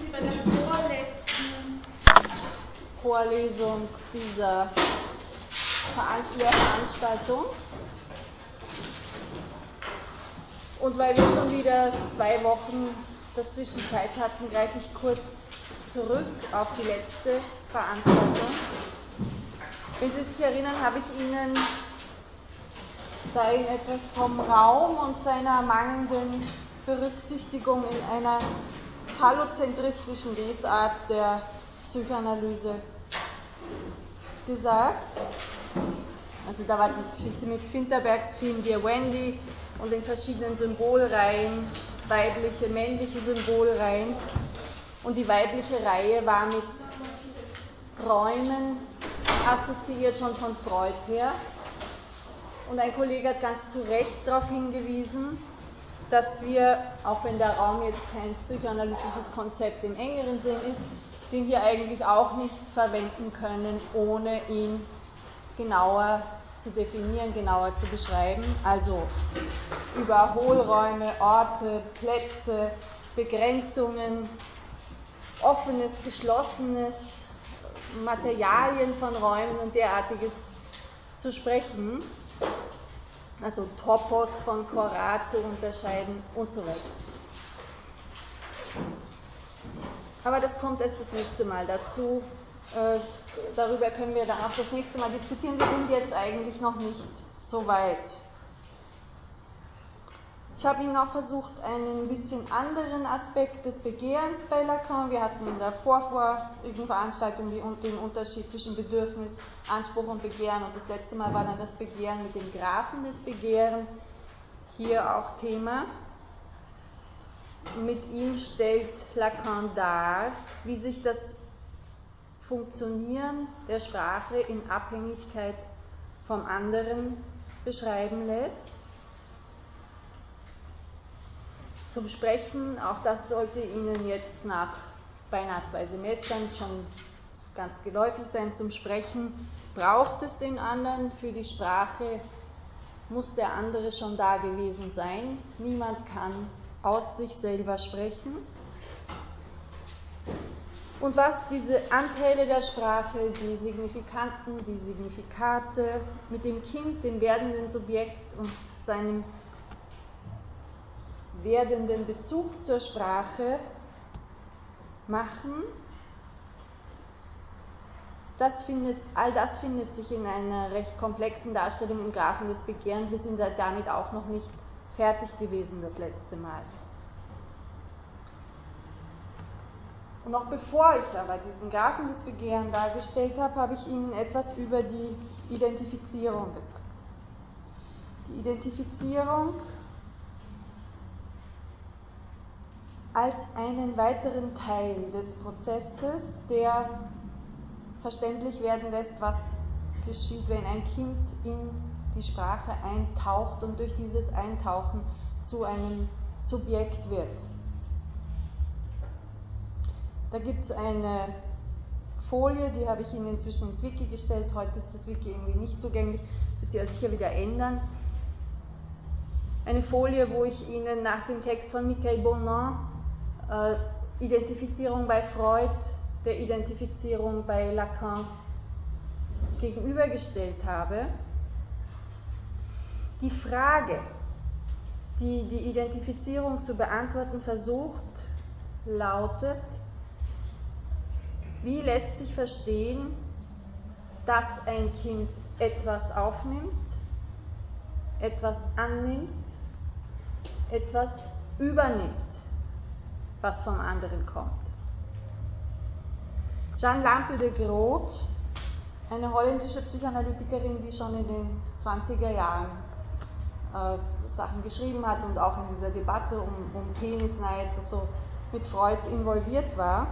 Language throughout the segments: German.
Sie bei der vorletzten Vorlesung dieser Lehrveranstaltung. Und weil wir schon wieder zwei Wochen dazwischen Zeit hatten, greife ich kurz zurück auf die letzte Veranstaltung. Wenn Sie sich erinnern, habe ich Ihnen da etwas vom Raum und seiner mangelnden Berücksichtigung in einer phallozentristischen Lesart der Psychoanalyse gesagt. Also da war die Geschichte mit Finterbergs Film Dear Wendy und den verschiedenen Symbolreihen, weibliche, männliche Symbolreihen. Und die weibliche Reihe war mit Räumen assoziiert schon von Freud her. Und ein Kollege hat ganz zu Recht darauf hingewiesen, dass wir, auch wenn der Raum jetzt kein psychoanalytisches Konzept im engeren Sinn ist, den hier eigentlich auch nicht verwenden können, ohne ihn genauer zu definieren, genauer zu beschreiben. Also über Hohlräume, Orte, Plätze, Begrenzungen, offenes, geschlossenes, Materialien von Räumen und derartiges zu sprechen also Topos von Korah zu unterscheiden und so weiter. Aber das kommt erst das nächste Mal dazu. Äh, darüber können wir dann auch das nächste Mal diskutieren. Wir sind jetzt eigentlich noch nicht so weit. Ich habe Ihnen auch versucht, einen bisschen anderen Aspekt des Begehrens bei Lacan. Wir hatten in der vorvorigen Veranstaltung den Unterschied zwischen Bedürfnis, Anspruch und Begehren. Und das letzte Mal war dann das Begehren mit dem Graphen des Begehren hier auch Thema. Mit ihm stellt Lacan dar, wie sich das Funktionieren der Sprache in Abhängigkeit vom anderen beschreiben lässt zum Sprechen. Auch das sollte Ihnen jetzt nach beinahe zwei Semestern schon ganz geläufig sein. Zum Sprechen braucht es den anderen. Für die Sprache muss der andere schon da gewesen sein. Niemand kann aus sich selber sprechen. Und was diese Anteile der Sprache, die Signifikanten, die Signifikate mit dem Kind, dem werdenden Subjekt und seinem werdenden Bezug zur Sprache machen. Das findet, all das findet sich in einer recht komplexen Darstellung im Graphen des Begehrens. Wir sind damit auch noch nicht fertig gewesen das letzte Mal. Und noch bevor ich aber diesen Graphen des Begehrens dargestellt habe, habe ich Ihnen etwas über die Identifizierung gesagt. Die Identifizierung als einen weiteren Teil des Prozesses, der verständlich werden lässt, was geschieht, wenn ein Kind in die Sprache eintaucht und durch dieses Eintauchen zu einem Subjekt wird. Da gibt es eine Folie, die habe ich Ihnen inzwischen ins Wiki gestellt. Heute ist das Wiki irgendwie nicht zugänglich, wird sich ja sicher wieder ändern. Eine Folie, wo ich Ihnen nach dem Text von Michael Bonan äh, Identifizierung bei Freud der Identifizierung bei Lacan gegenübergestellt habe. Die Frage, die die Identifizierung zu beantworten versucht, lautet, wie lässt sich verstehen, dass ein Kind etwas aufnimmt, etwas annimmt, etwas übernimmt was vom anderen kommt. Jeanne Lampe de Groot, eine holländische Psychoanalytikerin, die schon in den 20er Jahren äh, Sachen geschrieben hat und auch in dieser Debatte um, um Penisneid und so mit Freud involviert war,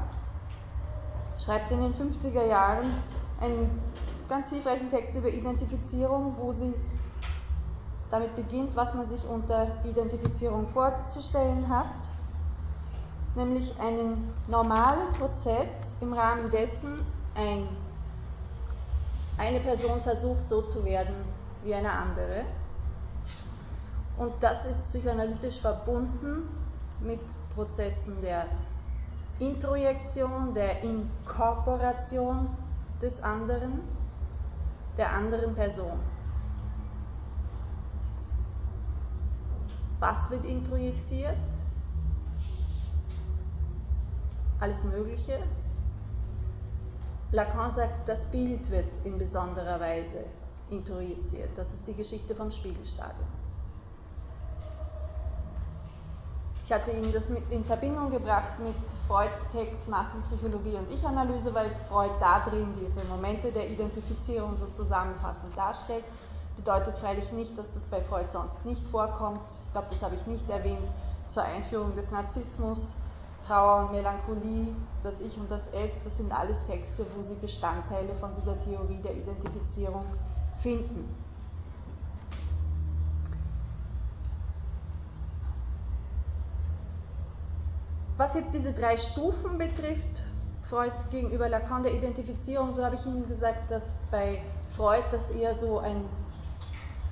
schreibt in den 50er Jahren einen ganz hilfreichen Text über Identifizierung, wo sie damit beginnt, was man sich unter Identifizierung vorzustellen hat nämlich einen normalen Prozess, im Rahmen dessen ein, eine Person versucht, so zu werden wie eine andere. Und das ist psychoanalytisch verbunden mit Prozessen der Introjektion, der Inkorporation des anderen, der anderen Person. Was wird introjiziert? Alles Mögliche. Lacan sagt, das Bild wird in besonderer Weise introjiziert. Das ist die Geschichte vom Spiegelstadium. Ich hatte Ihnen das in Verbindung gebracht mit Freuds Text Massenpsychologie und Ich-Analyse, weil Freud da drin diese Momente der Identifizierung so zusammenfassend darstellt. Bedeutet freilich nicht, dass das bei Freud sonst nicht vorkommt. Ich glaube, das habe ich nicht erwähnt. Zur Einführung des Narzissmus, Trauer und Melancholie, das Ich und das Es, das sind alles Texte, wo Sie Bestandteile von dieser Theorie der Identifizierung finden. Was jetzt diese drei Stufen betrifft, Freud gegenüber Lacan der Identifizierung, so habe ich Ihnen gesagt, dass bei Freud das eher so ein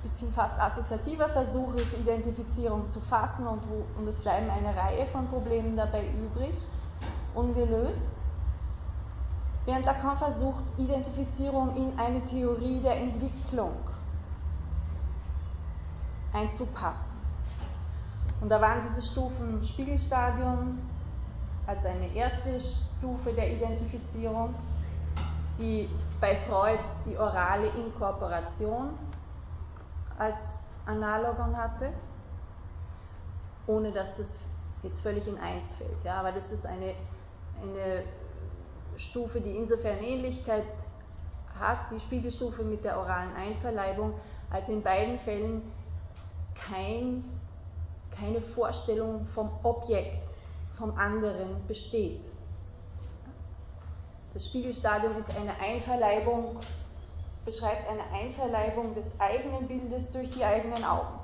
bisschen fast assoziativer Versuch ist, Identifizierung zu fassen und, wo, und es bleiben eine Reihe von Problemen dabei übrig, ungelöst. Während Lacan versucht, Identifizierung in eine Theorie der Entwicklung einzupassen. Und da waren diese Stufen Spiegelstadium als eine erste Stufe der Identifizierung, die bei Freud die orale Inkorporation als Analogon hatte, ohne dass das jetzt völlig in eins fällt. Ja, aber das ist eine, eine Stufe, die insofern Ähnlichkeit hat, die Spiegelstufe mit der oralen Einverleibung, als in beiden Fällen kein keine Vorstellung vom Objekt, vom anderen besteht. Das Spiegelstadium ist eine Einverleibung, beschreibt eine Einverleibung des eigenen Bildes durch die eigenen Augen.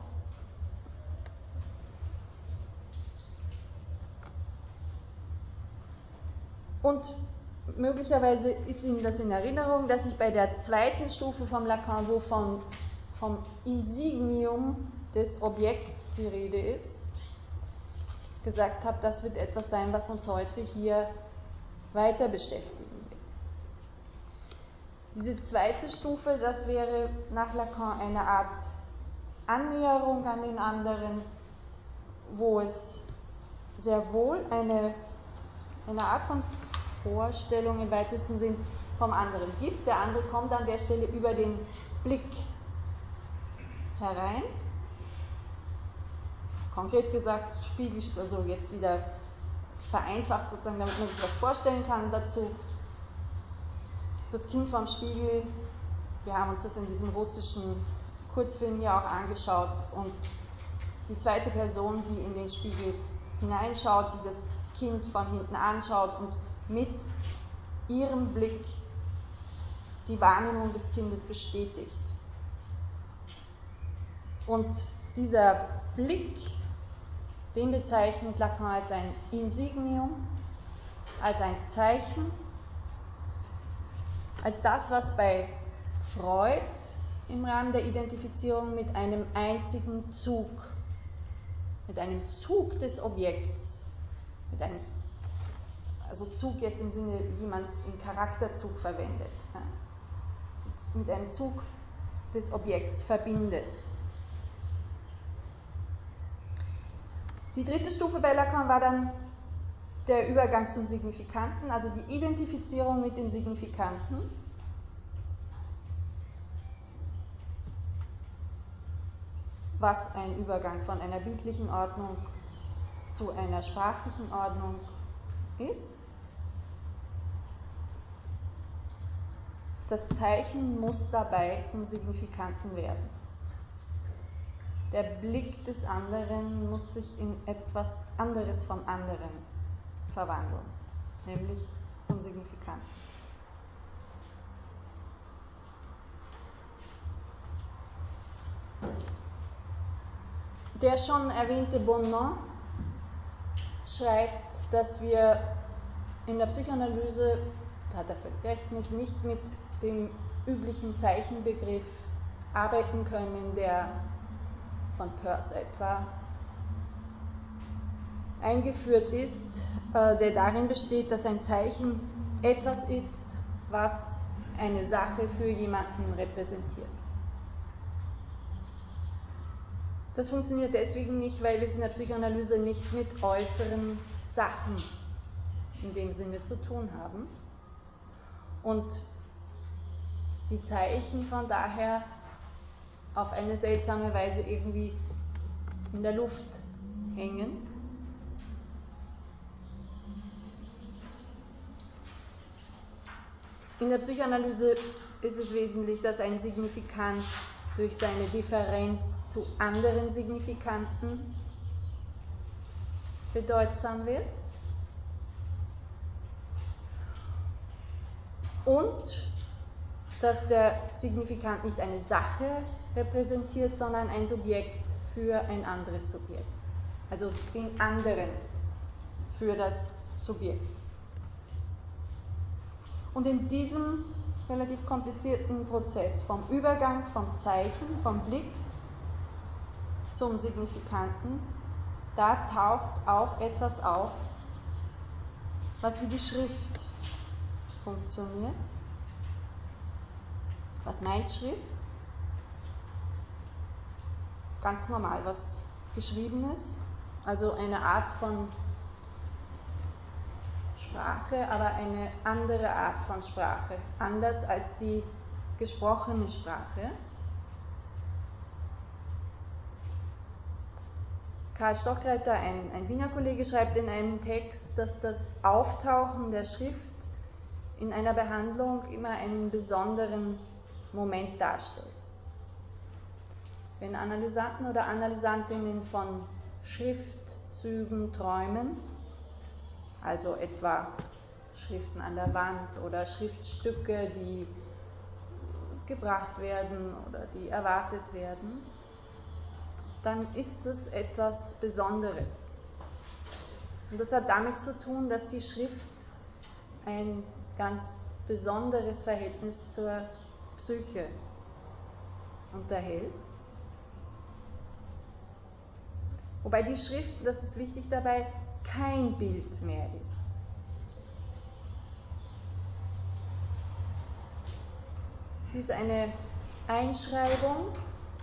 Und möglicherweise ist Ihnen das in Erinnerung, dass ich bei der zweiten Stufe vom Lacan, wo von, vom Insignium des Objekts die Rede ist, gesagt habe, das wird etwas sein, was uns heute hier weiter beschäftigen. Diese zweite Stufe, das wäre nach Lacan eine Art Annäherung an den anderen, wo es sehr wohl eine, eine Art von Vorstellung im weitesten Sinn vom anderen gibt. Der andere kommt an der Stelle über den Blick herein Konkret gesagt, Spiegel, also jetzt wieder vereinfacht sozusagen, damit man sich was vorstellen kann dazu. Das Kind vom Spiegel, wir haben uns das in diesem russischen Kurzfilm hier auch angeschaut und die zweite Person, die in den Spiegel hineinschaut, die das Kind von hinten anschaut und mit ihrem Blick die Wahrnehmung des Kindes bestätigt. Und dieser Blick den bezeichnet Lacan als ein Insignium, als ein Zeichen, als das, was bei Freud im Rahmen der Identifizierung mit einem einzigen Zug, mit einem Zug des Objekts, mit einem, also Zug jetzt im Sinne, wie man es im Charakterzug verwendet, ja, mit einem Zug des Objekts verbindet. Die dritte Stufe bei Lacan war dann der Übergang zum Signifikanten, also die Identifizierung mit dem Signifikanten. Was ein Übergang von einer bildlichen Ordnung zu einer sprachlichen Ordnung ist. Das Zeichen muss dabei zum Signifikanten werden. Der Blick des anderen muss sich in etwas anderes vom anderen verwandeln, nämlich zum Signifikanten. Der schon erwähnte Bonon schreibt, dass wir in der Psychoanalyse, da hat er völlig recht mit, nicht mit dem üblichen Zeichenbegriff arbeiten können, der von Peirce etwa eingeführt ist, äh, der darin besteht, dass ein Zeichen etwas ist, was eine Sache für jemanden repräsentiert. Das funktioniert deswegen nicht, weil wir es in der Psychoanalyse nicht mit äußeren Sachen in dem Sinne zu tun haben. Und die Zeichen von daher auf eine seltsame Weise irgendwie in der Luft hängen. In der Psychoanalyse ist es wesentlich, dass ein Signifikant durch seine Differenz zu anderen Signifikanten bedeutsam wird. Und dass der Signifikant nicht eine Sache repräsentiert, sondern ein Subjekt für ein anderes Subjekt. Also den anderen für das Subjekt. Und in diesem relativ komplizierten Prozess vom Übergang vom Zeichen, vom Blick zum Signifikanten, da taucht auch etwas auf, was wie die Schrift funktioniert. Was meint Schrift? Ganz normal, was geschrieben ist, also eine Art von Sprache, aber eine andere Art von Sprache, anders als die gesprochene Sprache. Karl Stockreiter, ein, ein Wiener Kollege, schreibt in einem Text, dass das Auftauchen der Schrift in einer Behandlung immer einen besonderen Moment darstellt. Wenn Analysanten oder Analysantinnen von Schriftzügen träumen, also etwa Schriften an der Wand oder Schriftstücke, die gebracht werden oder die erwartet werden, dann ist es etwas Besonderes. Und das hat damit zu tun, dass die Schrift ein ganz besonderes Verhältnis zur Psyche unterhält. Wobei die Schrift, das ist wichtig dabei, kein Bild mehr ist. Sie ist eine Einschreibung,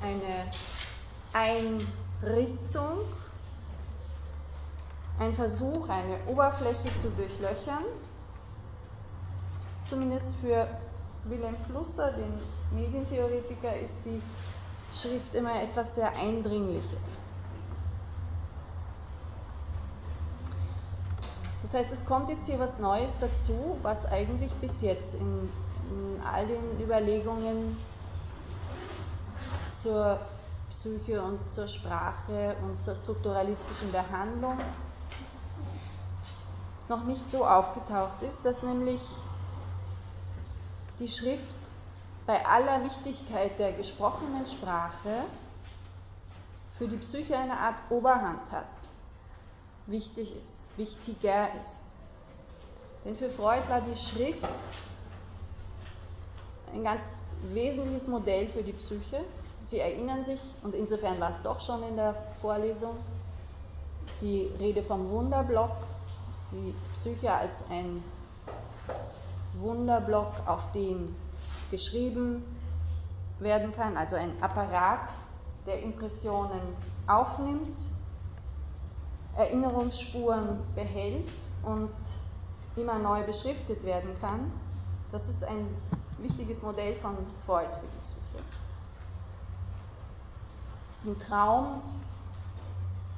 eine Einritzung, ein Versuch, eine Oberfläche zu durchlöchern. Zumindest für Wilhelm Flusser, den Medientheoretiker, ist die Schrift immer etwas sehr Eindringliches. Das heißt, es kommt jetzt hier was Neues dazu, was eigentlich bis jetzt in, in all den Überlegungen zur Psyche und zur Sprache und zur strukturalistischen Behandlung noch nicht so aufgetaucht ist, dass nämlich die Schrift bei aller Wichtigkeit der gesprochenen Sprache für die Psyche eine Art Oberhand hat wichtig ist, wichtiger ist. Denn für Freud war die Schrift ein ganz wesentliches Modell für die Psyche. Sie erinnern sich, und insofern war es doch schon in der Vorlesung, die Rede vom Wunderblock, die Psyche als ein Wunderblock, auf den geschrieben werden kann, also ein Apparat, der Impressionen aufnimmt Erinnerungsspuren behält und immer neu beschriftet werden kann. Das ist ein wichtiges Modell von Freud für die Psyche. Den Traum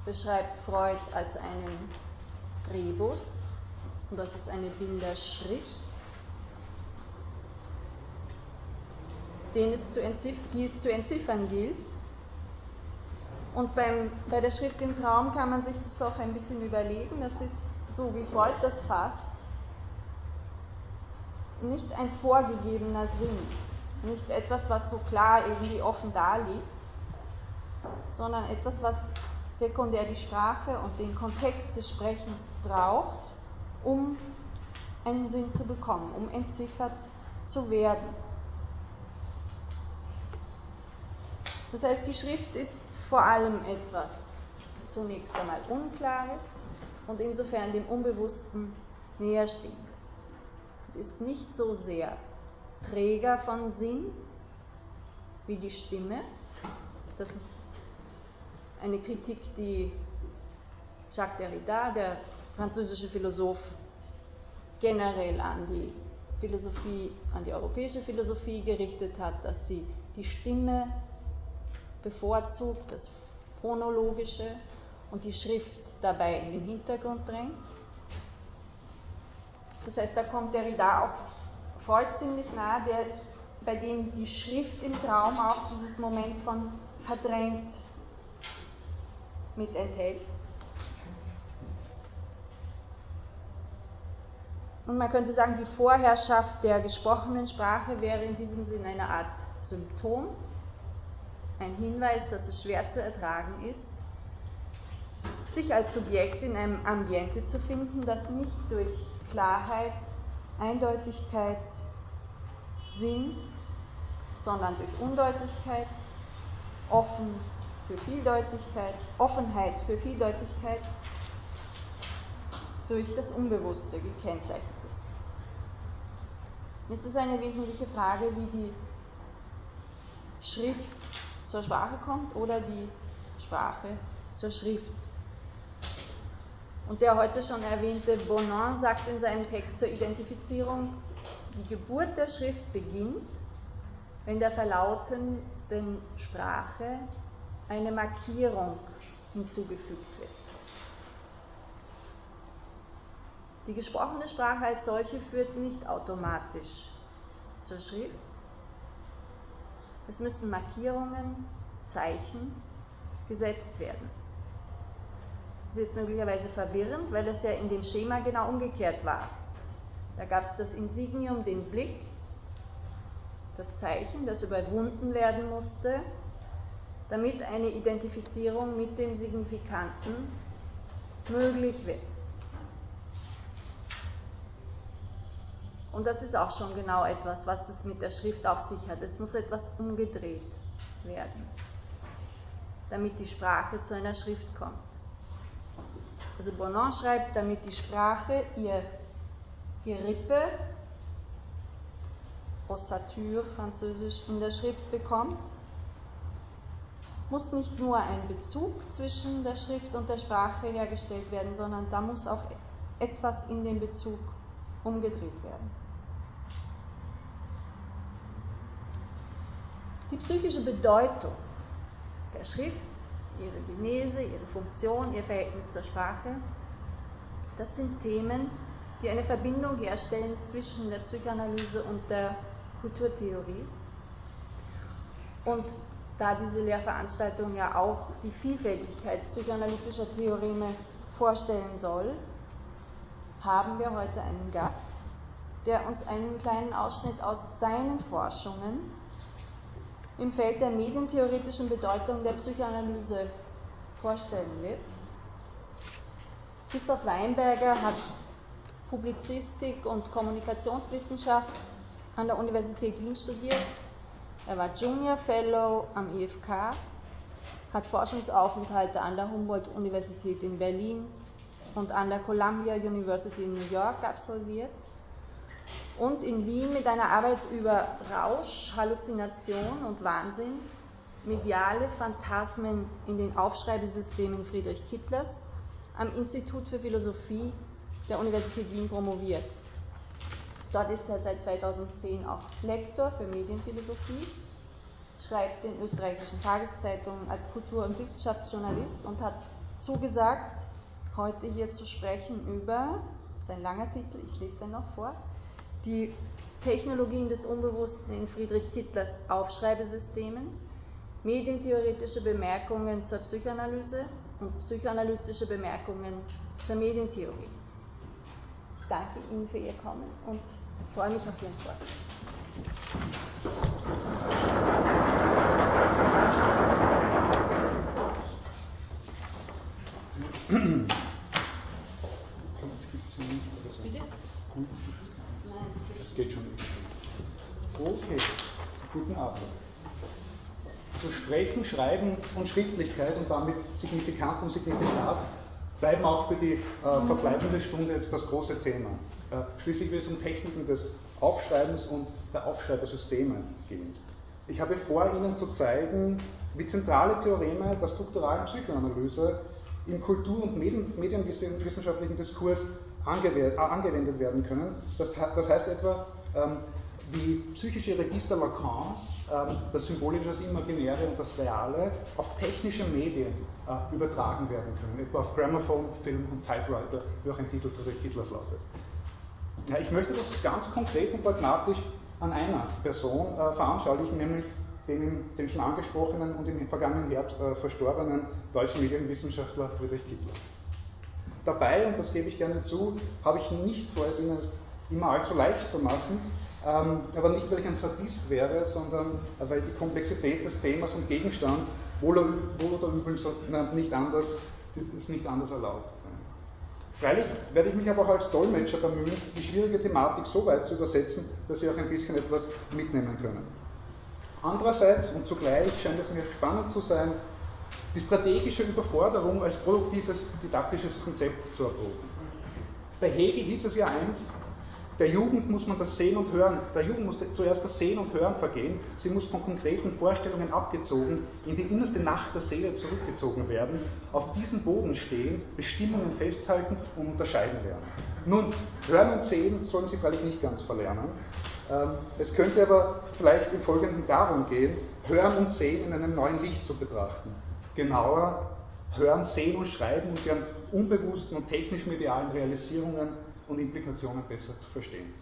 beschreibt Freud als einen Rebus, und das ist eine Bilderschrift, den es zu die es zu entziffern gilt und beim, bei der Schrift im Traum kann man sich das auch ein bisschen überlegen. Das ist so, wie Freud das fasst, nicht ein vorgegebener Sinn, nicht etwas, was so klar irgendwie offen da liegt, sondern etwas, was sekundär die Sprache und den Kontext des Sprechens braucht, um einen Sinn zu bekommen, um entziffert zu werden. Das heißt, die Schrift ist vor allem etwas zunächst einmal Unklares, und insofern dem Unbewussten näher stehendes. Und ist nicht so sehr Träger von Sinn wie die Stimme. Das ist eine Kritik, die Jacques Derrida, der französische Philosoph, generell an die Philosophie, an die europäische Philosophie gerichtet hat, dass sie die Stimme bevorzugt, das Phonologische und die Schrift dabei in den Hintergrund drängt. Das heißt, da kommt Derrida auch Freud ziemlich nahe, der, bei dem die Schrift im Traum auch dieses Moment von verdrängt mit enthält. Und man könnte sagen, die Vorherrschaft der gesprochenen Sprache wäre in diesem Sinn eine Art Symptom, ein Hinweis, dass es schwer zu ertragen ist, sich als Subjekt in einem Ambiente zu finden, das nicht durch Klarheit, Eindeutigkeit, Sinn, sondern durch Undeutigkeit, offen für Vieldeutigkeit, Offenheit für Vieldeutigkeit, durch das Unbewusste gekennzeichnet ist. Jetzt ist eine wesentliche Frage, wie die Schrift zur Sprache kommt oder die Sprache zur Schrift. Und der heute schon erwähnte Bonan sagt in seinem Text zur Identifizierung, die Geburt der Schrift beginnt, wenn der verlautenden Sprache eine Markierung hinzugefügt wird. Die gesprochene Sprache als solche führt nicht automatisch zur Schrift. Es müssen Markierungen, Zeichen gesetzt werden. Das ist jetzt möglicherweise verwirrend, weil es ja in dem Schema genau umgekehrt war. Da gab es das Insignium, den Blick, das Zeichen, das überwunden werden musste, damit eine Identifizierung mit dem Signifikanten möglich wird. Und das ist auch schon genau etwas, was es mit der Schrift auf sich hat. Es muss etwas umgedreht werden, damit die Sprache zu einer Schrift kommt. Also Bonan schreibt, damit die Sprache ihr Gerippe, Ossature französisch, in der Schrift bekommt, muss nicht nur ein Bezug zwischen der Schrift und der Sprache hergestellt werden, sondern da muss auch etwas in dem Bezug umgedreht werden. Die psychische Bedeutung der Schrift, ihre Genese, ihre Funktion, ihr Verhältnis zur Sprache, das sind Themen, die eine Verbindung herstellen zwischen der Psychoanalyse und der Kulturtheorie. Und da diese Lehrveranstaltung ja auch die Vielfältigkeit psychoanalytischer Theoreme vorstellen soll, haben wir heute einen Gast, der uns einen kleinen Ausschnitt aus seinen Forschungen im Feld der medientheoretischen Bedeutung der Psychoanalyse vorstellen wird. Christoph Weinberger hat Publizistik und Kommunikationswissenschaft an der Universität Wien studiert. Er war Junior Fellow am IFK, hat Forschungsaufenthalte an der Humboldt-Universität in Berlin und an der Columbia University in New York absolviert und in Wien mit einer Arbeit über Rausch, Halluzination und Wahnsinn, mediale Phantasmen in den Aufschreibesystemen Friedrich Kittlers am Institut für Philosophie der Universität Wien promoviert. Dort ist er seit 2010 auch Lektor für Medienphilosophie, schreibt in österreichischen Tageszeitungen als Kultur- und Wissenschaftsjournalist und hat zugesagt, heute hier zu sprechen über, das ist ein langer Titel, ich lese den noch vor, die Technologien des Unbewussten in Friedrich Kittlers Aufschreibesystemen, medientheoretische Bemerkungen zur Psychoanalyse und psychoanalytische Bemerkungen zur Medientheorie. Ich danke Ihnen für Ihr Kommen und freue mich auf Ihren Vortrag. Pult gibt es nicht. Bitte? Gibt es geht schon. Okay, guten Abend. Zu Sprechen, Schreiben und Schriftlichkeit und damit Signifikant und Signifikat bleiben auch für die äh, verbleibende Stunde jetzt das große Thema. Äh, schließlich wird es um Techniken des Aufschreibens und der Aufschreibersysteme gehen. Ich habe vor, Ihnen zu zeigen, wie zentrale Theoreme der strukturalen Psychoanalyse im kultur- und medienwissenschaftlichen Diskurs angewendet werden können. Das, heißt etwa, ähm, wie psychische Register Lacans, ähm, das Symbolische, das Imaginäre und das Reale, auf technische Medien äh, übertragen werden können, etwa auf Grammophone, Film und Typewriter, wie auch ein Titel Friedrich Hitlers lautet. Ja, ich möchte das ganz konkret und pragmatisch an einer Person äh, veranschaulichen, nämlich dem, dem schon angesprochenen und im vergangenen Herbst äh, verstorbenen deutschen Medienwissenschaftler Friedrich Kittler. Dabei, und das gebe ich gerne zu, habe ich nicht vor, es Ihnen immer allzu leicht zu machen, ähm, aber nicht, weil ich ein Sadist wäre, sondern weil die Komplexität des Themas und Gegenstands wohl, oder übel nicht anders, ist nicht anders erlaubt. Freilich werde ich mich aber auch als Dolmetscher bemühen, die schwierige Thematik so weit zu übersetzen, dass Sie auch ein bisschen etwas mitnehmen können. Andererseits und zugleich scheint es mir spannend zu sein, die strategische Überforderung als produktives didaktisches Konzept zu erproben. Bei Hegel hieß es ja einst, der Jugend muss man das Sehen und Hören, der Jugend muss zuerst das Sehen und Hören vergehen. Sie muss von konkreten Vorstellungen abgezogen, in die innerste Nacht der Seele zurückgezogen werden, auf diesem Boden stehen, Bestimmungen festhalten und unterscheiden lernen. Nun, Hören und Sehen sollen Sie freilich nicht ganz verlernen. Ähm, es könnte aber vielleicht im Folgenden darum gehen, Hören und Sehen in einem neuen Licht zu betrachten. Genauer, Hören, Sehen und Schreiben und deren unbewussten und technisch-medialen Realisierungen und Implikationen besser zu verstehen.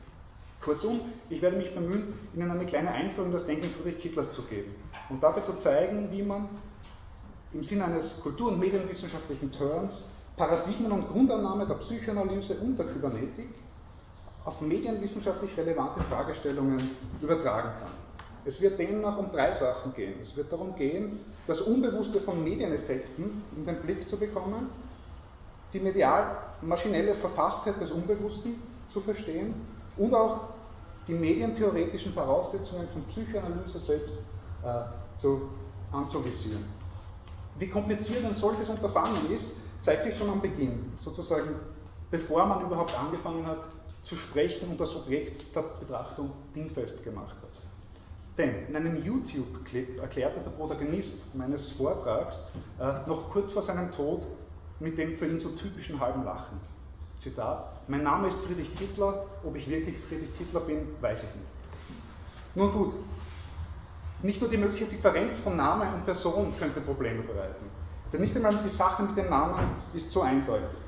Kurzum, ich werde mich bemühen, Ihnen eine kleine Einführung in das Denken Friedrich Kittlers zu geben und dabei zu zeigen, wie man im Sinne eines kultur- und medienwissenschaftlichen Turns Paradigmen und Grundannahme der Psychoanalyse und der Kybernetik auf medienwissenschaftlich relevante Fragestellungen übertragen kann. Es wird demnach um drei Sachen gehen. Es wird darum gehen, das Unbewusste von Medieneffekten in den Blick zu bekommen, die medial-maschinelle Verfasstheit des Unbewussten zu verstehen und auch die medientheoretischen Voraussetzungen von Psychoanalyse selbst äh, zu, anzuvisieren. Wie kompliziert ein solches Unterfangen ist, zeigt sich schon am Beginn, sozusagen bevor man überhaupt angefangen hat zu sprechen und das Objekt der Betrachtung dingfest gemacht hat. Denn in einem YouTube-Clip erklärte der Protagonist meines Vortrags äh, noch kurz vor seinem Tod mit dem für ihn so typischen halben Lachen. Zitat, mein Name ist Friedrich Kittler, ob ich wirklich Friedrich Kittler bin, weiß ich nicht. Nun gut, nicht nur die mögliche Differenz von Name und Person könnte Probleme bereiten, denn nicht einmal die Sache mit dem Namen ist so eindeutig.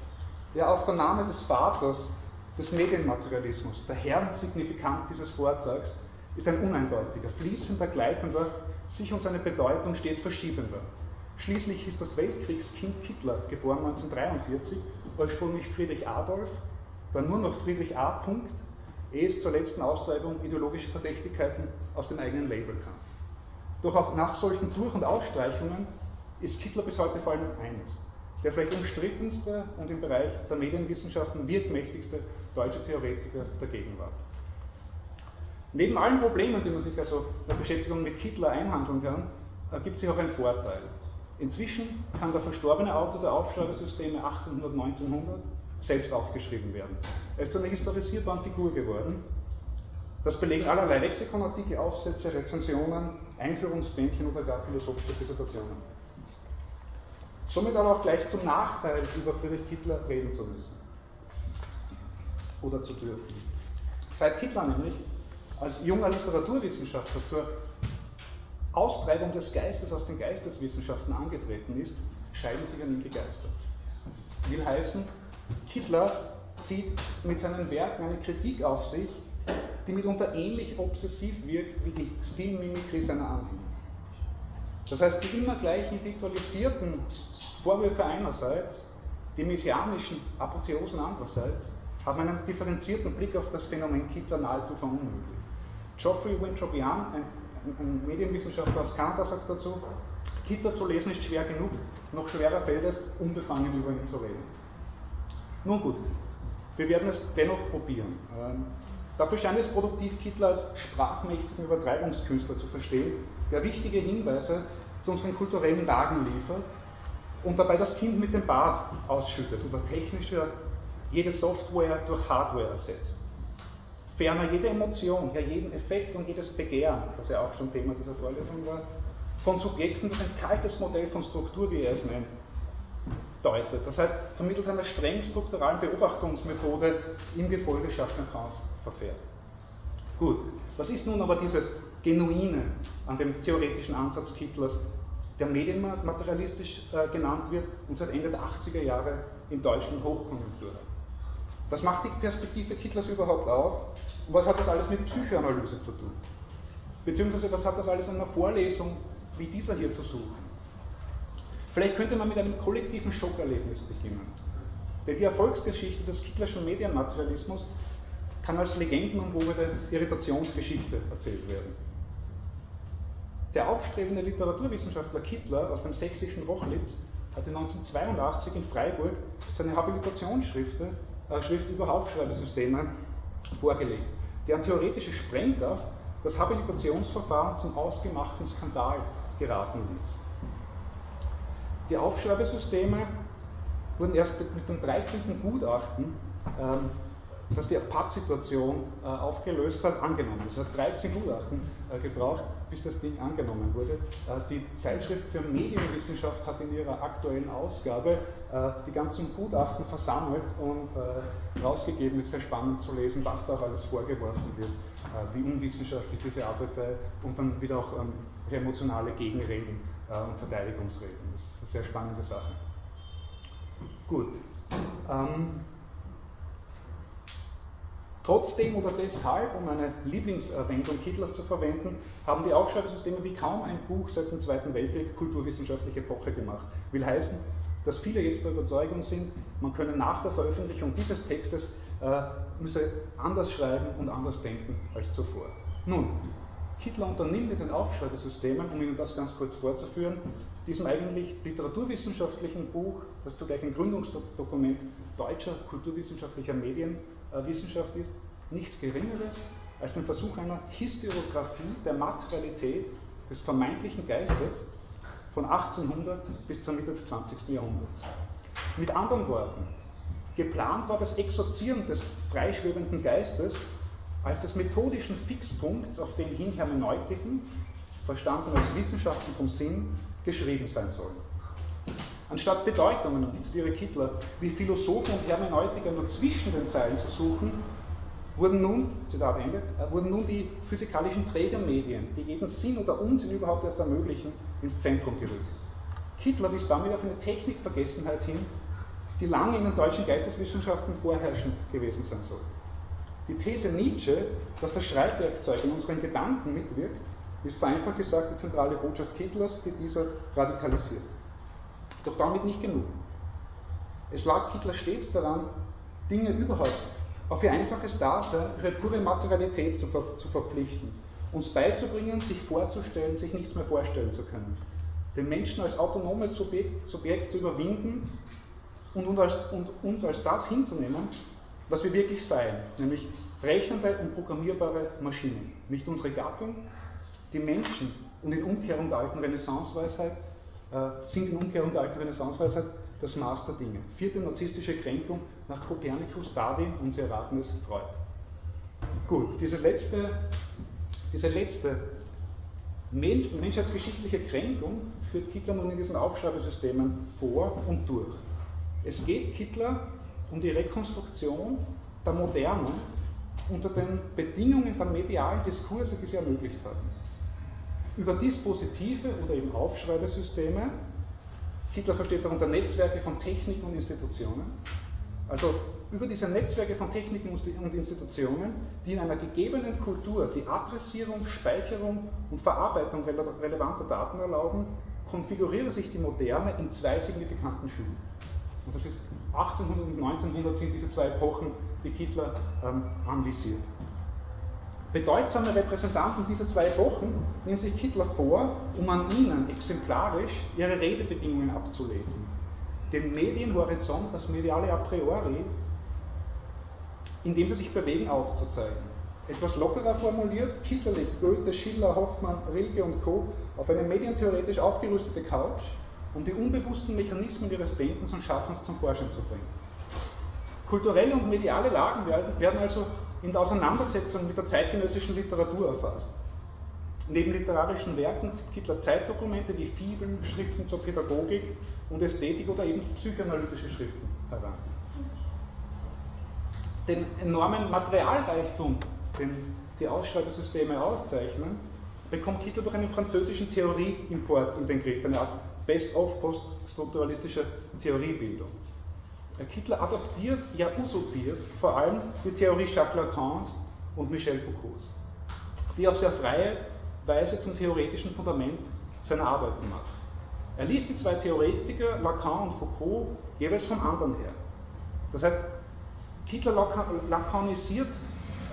Ja, auch der Name des Vaters des Medienmaterialismus, der Herrensignifikant dieses Vortrags, ist ein uneindeutiger, fließender, gleitender, sich und seine Bedeutung stets verschiebender. Schließlich ist das Weltkriegskind Hitler, geboren 1943, ursprünglich Friedrich Adolf, dann nur noch Friedrich A. Punkt, ehe es zur letzten Austreibung ideologischer Verdächtigkeiten aus dem eigenen Label kam. Doch auch nach solchen Durch- und Ausstreichungen ist Hitler bis heute vor allem eines, der vielleicht umstrittenste und im Bereich der Medienwissenschaften wirkmächtigste deutsche Theoretiker der Gegenwart. Neben allen Problemen, die man sich also in der Beschäftigung mit Hitler einhandeln kann, ergibt sich auch ein Vorteil. Inzwischen kann der verstorbene Autor der Aufschreibersysteme 1800, 1900 selbst aufgeschrieben werden. Er ist zu einer historisierbaren Figur geworden. Das belegen allerlei Lexikonartikel, Aufsätze, Rezensionen, Einführungsbändchen oder gar philosophische Dissertationen. Somit aber auch gleich zum Nachteil, über Friedrich Kittler reden zu müssen. Oder zu dürfen. Seit Kittler nämlich als junger Literaturwissenschaftler zur Austreibung des Geistes aus den Geisteswissenschaften angetreten ist, scheiden sich an ihm die Geister. Will heißen, Hitler zieht mit seinen Werken eine Kritik auf sich, die mitunter ähnlich obsessiv wirkt wie die Stilmimikrie seiner Anhänger. Das heißt, die immer gleichen ritualisierten Vorwürfe einerseits, die messianischen Apotheosen andererseits, haben einen differenzierten Blick auf das Phänomen Hitler nahezu verunmöglicht. Geoffrey Winthrop Young, ein ein Medienwissenschaftler aus Kanada sagt dazu, Hitler zu lesen ist schwer genug, noch schwerer fällt es, unbefangen über ihn zu reden. Nun gut, wir werden es dennoch probieren. Ähm, dafür scheint es produktiv, Hitler als sprachmächtigen Übertreibungskünstler zu verstehen, der wichtige Hinweise zu unseren kulturellen Lagen liefert und dabei das Kind mit dem Bad ausschüttet oder technischer jede Software durch Hardware ersetzt. Ferner jede Emotion, ja jeden Effekt und jedes Begehren, das ja auch schon Thema dieser Vorlesung war, von Subjekten durch ein kaltes Modell von Struktur, wie er es nennt, deutet. Das heißt, vermittels einer streng strukturalen Beobachtungsmethode im Gefolge Chateaubriands verfährt. Gut, was ist nun aber dieses Genuine an dem theoretischen Ansatz Kittlers, der medienmaterialistisch äh, genannt wird und seit Ende der 80er Jahre in deutschen Hochkonjunktur hat? Was macht die Perspektive Kittlers überhaupt auf und was hat das alles mit Psychoanalyse zu tun? Beziehungsweise was hat das alles in einer Vorlesung wie dieser hier zu suchen? Vielleicht könnte man mit einem kollektiven Schockerlebnis beginnen. Denn die Erfolgsgeschichte des Kittlerschen Medienmaterialismus kann als legendenumwobene Irritationsgeschichte erzählt werden. Der aufstrebende Literaturwissenschaftler Kittler aus dem sächsischen Rochlitz hatte 1982 in Freiburg seine Habilitationsschrift äh, Schrift über Aufschreibesysteme vorgelegt, deren theoretische Sprengkraft das Habilitationsverfahren zum ausgemachten Skandal geraten ließ. Die Aufschreibesysteme wurden erst mit dem 13. Gutachten ähm, das die Pattsituation äh, aufgelöst hat, angenommen. Es hat 13 Gutachten äh, gebraucht, bis das Ding angenommen wurde. Äh, die Zeitschrift für Medienwissenschaft hat in ihrer aktuellen Ausgabe äh, die ganzen Gutachten versammelt und äh, rausgegeben. Ist sehr spannend zu lesen, was da auch alles vorgeworfen wird, äh, wie unwissenschaftlich diese Arbeit sei und dann wieder auch ähm, emotionale Gegenreden und Verteidigungsreden. Das ist eine sehr spannende Sache. Gut. Ähm, Trotzdem oder deshalb, um eine Lieblingserwähnung Hitlers zu verwenden, haben die Aufschreibesysteme wie kaum ein Buch seit dem Zweiten Weltkrieg kulturwissenschaftliche Epoche gemacht. Will heißen, dass viele jetzt der Überzeugung sind, man könne nach der Veröffentlichung dieses Textes äh, müsse anders schreiben und anders denken als zuvor. Nun, Hitler unternimmt in den Aufschreibesystemen, um Ihnen das ganz kurz vorzuführen, diesem eigentlich literaturwissenschaftlichen Buch, das zugleich ein Gründungsdokument deutscher kulturwissenschaftlicher Medien Wissenschaft ist nichts Geringeres als den Versuch einer Historiographie der Materialität des vermeintlichen Geistes von 1800 bis zur Mitte des 20. Jahrhunderts. Mit anderen Worten, geplant war das Exorzieren des freischwebenden Geistes als des methodischen Fixpunkts, auf den hin Hermeneutiken, verstanden als Wissenschaften vom Sinn, geschrieben sein sollen. Anstatt Bedeutungen, und ich zitiere Kittler, wie Philosophen und Hermeneutiker nur zwischen den Zeilen zu suchen, wurden nun, Zitat Ende, äh, wurden nun die physikalischen Trägermedien, die jeden Sinn oder Unsinn überhaupt erst ermöglichen, ins Zentrum gerückt. Kittler wies damit auf eine Technikvergessenheit hin, die lange in den deutschen Geisteswissenschaften vorherrschend gewesen sein soll. Die These Nietzsche, dass das Schreibwerkzeug in unseren Gedanken mitwirkt, ist vereinfacht gesagt die zentrale Botschaft Kittlers, die dieser radikalisiert. Doch damit nicht genug. Es lag Hitler stets daran, Dinge überhaupt auf ihr einfaches Dasein, ihre pure Materialität zu, ver zu verpflichten, uns beizubringen, sich vorzustellen, sich nichts mehr vorstellen zu können, den Menschen als autonomes Subjekt, Subjekt zu überwinden und, und, als, und uns als das hinzunehmen, was wir wirklich seien, nämlich rechnende und programmierbare Maschinen. Nicht unsere Gattung, die Menschen und in Umkehrung der alten Renaissanceweisheit sind in Umkehrung der alten Renaissanceweisheit das Maß der Dinge. Vierte narzisstische Kränkung nach Kopernikus, Darwin erraten es, Freud. Gut, diese letzte, diese letzte menschheitsgeschichtliche Kränkung führt Kittler nun in diesen Aufschreibesystemen vor und durch. Es geht Kittler um die Rekonstruktion der Moderne unter den Bedingungen der medialen Diskurse, die sie ermöglicht haben über Dispositive oder eben Aufschreibesysteme. Hitler versteht darunter Netzwerke von Techniken und Institutionen. Also über diese Netzwerke von Techniken und Institutionen, die in einer gegebenen Kultur die Adressierung, Speicherung und Verarbeitung relevanter Daten erlauben, konfiguriere sich die Moderne in zwei signifikanten Schüben. Und das ist 1800 und 1900 sind diese zwei Epochen, die Hitler ähm, anvisiert. Bedeutsame Repräsentanten dieser zwei Epochen nimmt sich Kittler vor, um an ihnen exemplarisch ihre Redebedingungen abzulesen. Den Medienhorizont, das mediale a priori, in dem sie sich bewegen, aufzuzeigen. Etwas lockerer formuliert, Kittler legt Goethe, Schiller, Hoffmann, Rilke und Co. auf eine medientheoretisch aufgerüstete Couch um die unbewussten Mechanismen ihres Denkens und Schaffens zum Vorschein zu bringen. Kulturelle und mediale Lagen werden also in der Auseinandersetzung mit der zeitgenössischen Literatur erfasst. Neben literarischen Werken zieht Hitler Zeitdokumente wie Fibeln, Schriften zur Pädagogik und Ästhetik oder eben psychoanalytische Schriften heran. Den enormen Materialreichtum, den die Ausschreibesysteme auszeichnen, bekommt Hitler durch einen französischen Theorieimport in den Griff, eine Art Best-of poststrukturalistischer Theoriebildung. Hitler adaptiert, ja usurpiert vor allem die Theorie Jacques Lacans und Michel Foucaults, die auf sehr freie Weise zum theoretischen Fundament seiner Arbeiten macht. Er liest die zwei Theoretiker, Lacan und Foucault, jeweils vom anderen her. Das heißt, Hitler lacanisiert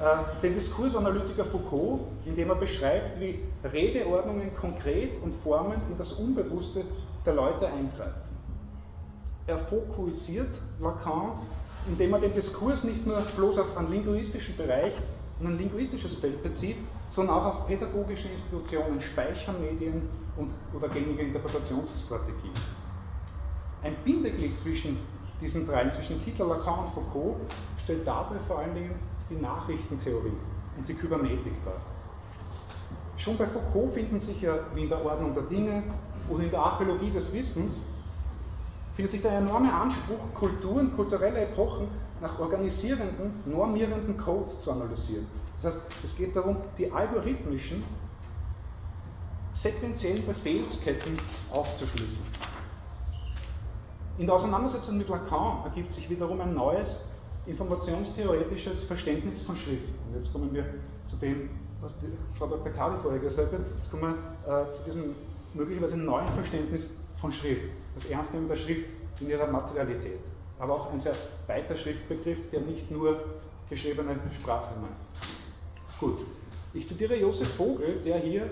äh, den Diskursanalytiker Foucault, indem er beschreibt, wie Redeordnungen konkret und formend in das Unbewusste der Leute eingreifen. Er fokussiert Lacan, indem er den Diskurs nicht nur bloß auf einen linguistischen Bereich und ein linguistisches Feld bezieht, sondern auch auf pädagogische Institutionen, Speichermedien und, oder gängige Interpretationsstrategien. Ein Bindeglied zwischen diesen dreien, zwischen Hitler, Lacan und Foucault, stellt dabei vor allen Dingen die Nachrichtentheorie und die Kybernetik dar. Schon bei Foucault finden sich ja, wie in der Ordnung der Dinge oder in der Archäologie des Wissens, findet sich der enorme Anspruch, Kulturen, kulturelle Epochen nach organisierenden, normierenden Codes zu analysieren. Das heißt, es geht darum, die algorithmischen, sequenziellen Befehlsketten aufzuschlüsseln. In der Auseinandersetzung mit Lacan ergibt sich wiederum ein neues informationstheoretisches Verständnis von Schrift. Und jetzt kommen wir zu dem, was Frau Dr. Kali vorher gesagt hat, jetzt kommen wir äh, zu diesem möglicherweise neuen Verständnis von Schrift. Das Ernstnehmen der Schrift in ihrer Materialität. Aber auch ein sehr weiter Schriftbegriff, der nicht nur geschriebene Sprache meint. Gut, ich zitiere Josef Vogel, der hier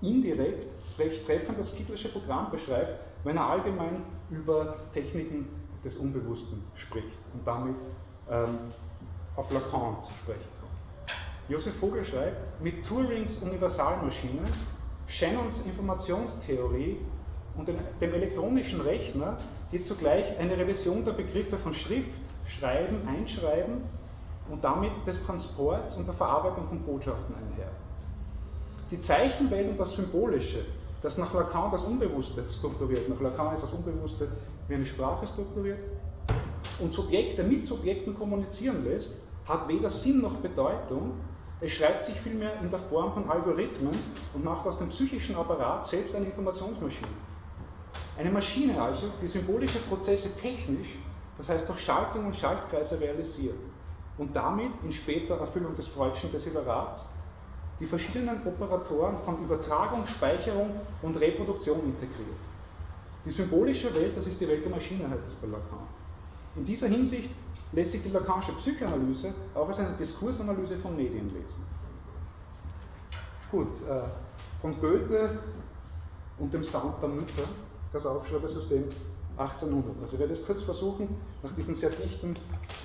indirekt recht treffend das Kittlersche Programm beschreibt, wenn er allgemein über Techniken des Unbewussten spricht und damit ähm, auf Lacan zu sprechen kommt. Josef Vogel schreibt, mit Turings Universalmaschine, Shannons Informationstheorie und dem, elektronischen Rechner geht zugleich eine Revision der Begriffe von Schrift, Schreiben, Einschreiben und damit des Transports und der Verarbeitung von Botschaften einher. Die Zeichenwelt und das Symbolische, das nach Lacan das Unbewusste strukturiert, nach Lacan ist das Unbewusste wie eine Sprache strukturiert, und Subjekte mit Subjekten kommunizieren lässt, hat weder Sinn noch Bedeutung, es schreibt sich vielmehr in der Form von Algorithmen und macht aus dem psychischen Apparat selbst eine Informationsmaschine. Eine Maschine also, die symbolische Prozesse technisch, das heißt durch Schaltung und Schaltkreise realisiert und damit in später Erfüllung des Freudschen Desiderats die verschiedenen Operatoren von Übertragung, Speicherung und Reproduktion integriert. Die symbolische Welt, das ist die Welt der Maschine, heißt es bei Lacan. In dieser Hinsicht lässt sich die Lacanische Psychoanalyse auch als eine Diskursanalyse von Medien lesen. Gut, äh, von Goethe und dem Sound der Mütter, das Aufschreibesystem 1800. Also ich werde jetzt kurz versuchen, nach diesem sehr dichten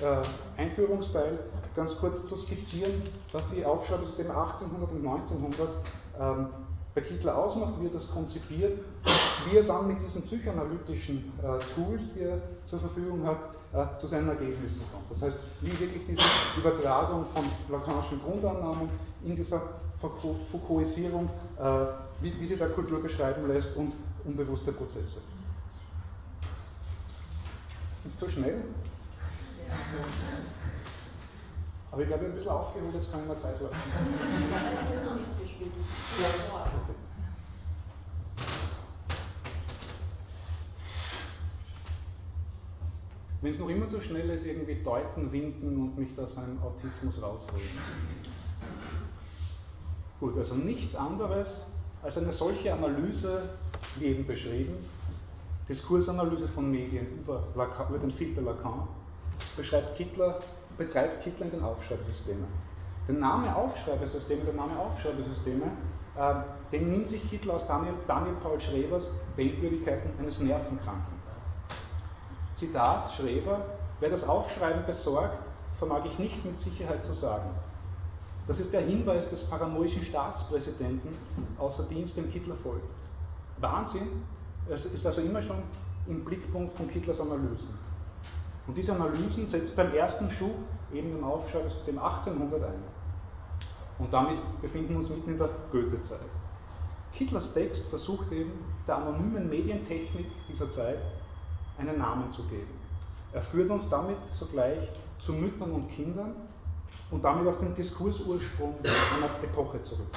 äh, Einführungsteil ganz kurz zu skizzieren, was die Aufschreibesysteme 1800 und 1900 ähm, bei Hitler ausmacht, wie er das konzipiert wie er dann mit diesen psychoanalytischen äh, Tools, die er zur Verfügung hat, äh, zu seinen Ergebnissen kommt. Das heißt, wie wirklich diese Übertragung von lakanischen Grundannahmen in dieser Foucaultisierung, äh, wie, wie sie der Kultur beschreiben lässt und unbewusste Prozesse. Ist zu schnell? Aber ich glaube, ich ein bisschen aufgeholt, jetzt kann ich mal Zeit lassen. Es ist noch nichts gespielt. Ja. Okay. Wenn es noch immer so schnell ist, irgendwie deuten, winken und mich aus meinem Autismus rausholen. Gut, also nichts anderes als eine solche Analyse, wie eben beschrieben, Diskursanalyse von Medien über, Lacan, über den Filter Lacan, Kittler, betreibt Kittler in den Aufschreibesystemen. Der Name Aufschreibesysteme, der Name Aufschreibesysteme, äh, den nimmt sich Kittler aus Daniel, Daniel Paul Schrebers Denkwürdigkeiten eines Nervenkranken. Zitat Schreber, wer das Aufschreiben besorgt, vermag ich nicht mit Sicherheit zu sagen. Das ist der Hinweis des paranoischen Staatspräsidenten außer Dienst dem Hitler folgt. Wahnsinn, es ist also immer schon im Blickpunkt von Kittlers Analysen. Und diese Analysen setzt beim ersten Schub eben im Aufschreibungssystem 1800 ein. Und damit befinden wir uns mitten in der Goethe-Zeit. Kittlers Text versucht eben der anonymen Medientechnik dieser Zeit einen Namen zu geben. Er führt uns damit sogleich zu Müttern und Kindern und damit auf den Diskursursprung einer Epoche zurück.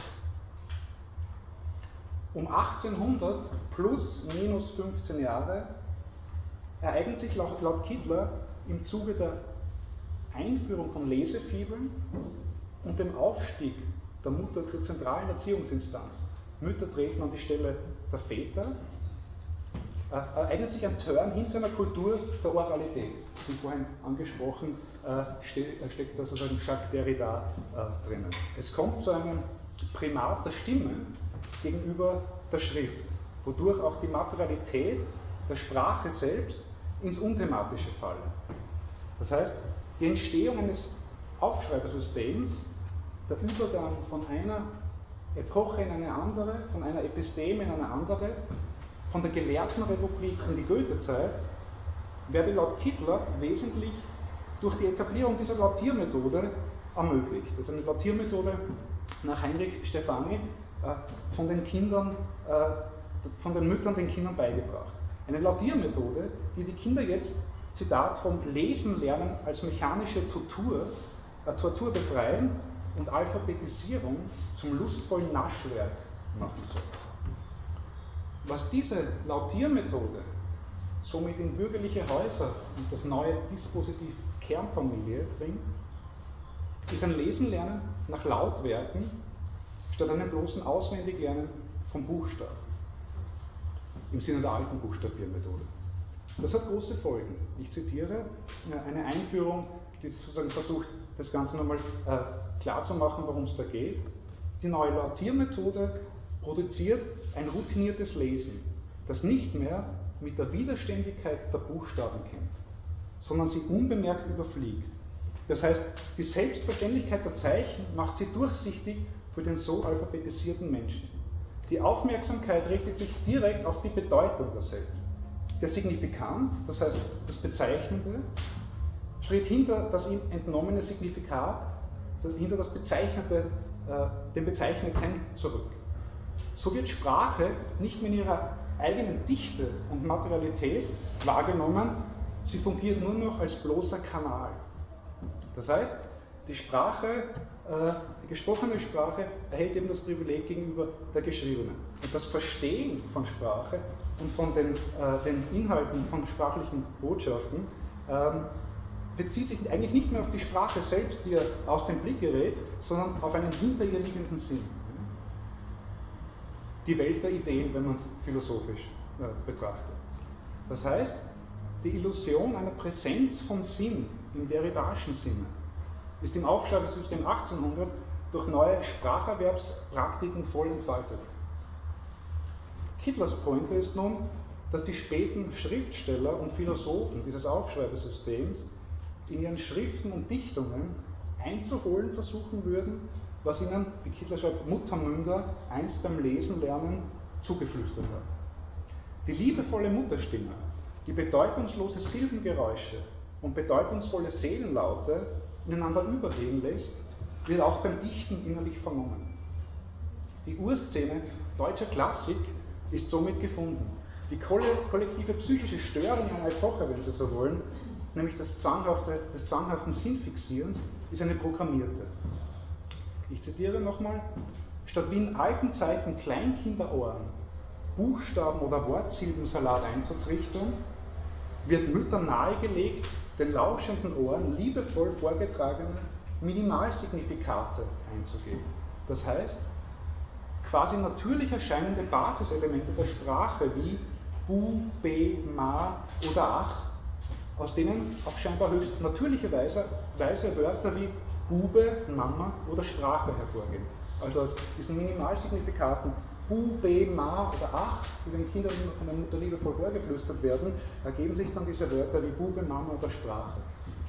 Um 1800 plus minus 15 Jahre ereignet sich laut, Kittler im Zuge der Einführung von Lesefibeln und dem Aufstieg der Mutter zur zentralen Erziehungsinstanz. Mütter treten an die Stelle der Väter, äh, ereignet sich ein Turn hin zu einer Kultur der Oralität. Wie vorhin angesprochen, steckt da sozusagen Jacques Derrida äh, drinnen. Es kommt zu einem Primat der Stimme gegenüber der Schrift, wodurch auch die Materialität der Sprache selbst ins Unthematische falle. Das heißt, die Entstehung eines Aufschreibersystems, der Übergang von einer Epoche in eine andere, von einer Episteme in eine andere, von der Gelehrtenrepublik in die Goethezeit, werde laut Kittler wesentlich durch die Etablierung dieser Lautiermethode ermöglicht. Das ist eine Lautiermethode nach Heinrich Stefani äh, von den Kindern, äh, von den Müttern den Kindern beigebracht. Eine Laudiermethode, die die Kinder jetzt, Zitat, vom Lesen lernen als mechanische Tortur, äh, Tortur befreien und Alphabetisierung zum lustvollen Naschwerk machen soll. Was diese Lautiermethode somit in bürgerliche Häuser und das neue Dispositiv Kernfamilie bringt, ist ein Lesen lernen nach Lautwerken statt einem bloßen Auswendiglernen von Buchstaben. Im Sinne der alten Buchstabiermethode. Das hat große Folgen. Ich zitiere eine Einführung, die sozusagen versucht, das Ganze nochmal äh, klar zu machen, worum es da geht. Die neue Lautiermethode produziert ein routiniertes Lesen, das nicht mehr mit der Widerständigkeit der Buchstaben kämpft, sondern sie unbemerkt überfliegt. Das heißt, die Selbstverständlichkeit der Zeichen macht sie durchsichtig für den so alphabetisierten Menschen. Die Aufmerksamkeit richtet sich direkt auf die Bedeutung derselben. Der Signifikant, das heißt das Bezeichnende, tritt hinter das ihm entnommene Signifikat, hinter das Bezeichnete, äh, den Bezeichneten zurück. So wird Sprache nicht mehr in ihrer eigenen Dichte und Materialität wahrgenommen, sie fungiert nur noch als bloßer Kanal. Das heißt, die Sprache, äh, die gesprochene Sprache erhält eben das Privileg gegenüber der geschriebenen. Und das Verstehen von Sprache und von den, äh, den Inhalten von sprachlichen Botschaften ähm, bezieht sich eigentlich nicht mehr auf die Sprache selbst, die aus dem Blick gerät, sondern auf einen hinter ihr liegenden Sinn. Die Welt der Ideen, wenn man es philosophisch äh, betrachtet. Das heißt, die Illusion einer Präsenz von Sinn im Derridaschen Sinne ist im Aufschreibungssystem 1800 durch neue Spracherwerbspraktiken voll entfaltet. Kittlers Pointe ist nun, dass die späten Schriftsteller und Philosophen dieses Aufschreibesystems in ihren Schriften und Dichtungen einzuholen versuchen würden, was ihnen, wie Kittler schreibt, Muttermünder einst beim Lesen lernen zugeflüstert hat. Die liebevolle Mutterstimme, die bedeutungslose Silbengeräusche und bedeutungsvolle Seelenlaute ineinander übergehen lässt, wird auch beim Dichten innerlich vernommen. Die Urszene deutscher Klassik ist somit gefunden. Die kollektive psychische Störung einer Epoche, wenn Sie so wollen, nämlich das zwanghafte, des zwanghaften Sinnfixierens, ist eine programmierte. Ich zitiere nochmal, statt wie in alten Zeiten Kleinkinderohren Buchstaben- oder Wortsilbensalat einzutrichtern, wird Müttern nahegelegt, den lauschenden Ohren liebevoll vorgetragene Minimalsignifikate einzugeben. Das heißt, quasi natürlich erscheinende Basiselemente der Sprache wie Bu, Be, Ma oder Ach, aus denen auf scheinbar höchst natürliche Weise, Weise Wörter wie Bube, Mama oder Sprache hervorgehen. Also aus diesen Minimalsignifikaten Bu, Be, Ma oder Ach, die den Kindern immer von der Mutter liebevoll vorgeflüstert werden, ergeben sich dann diese Wörter wie Bube, Mama oder Sprache.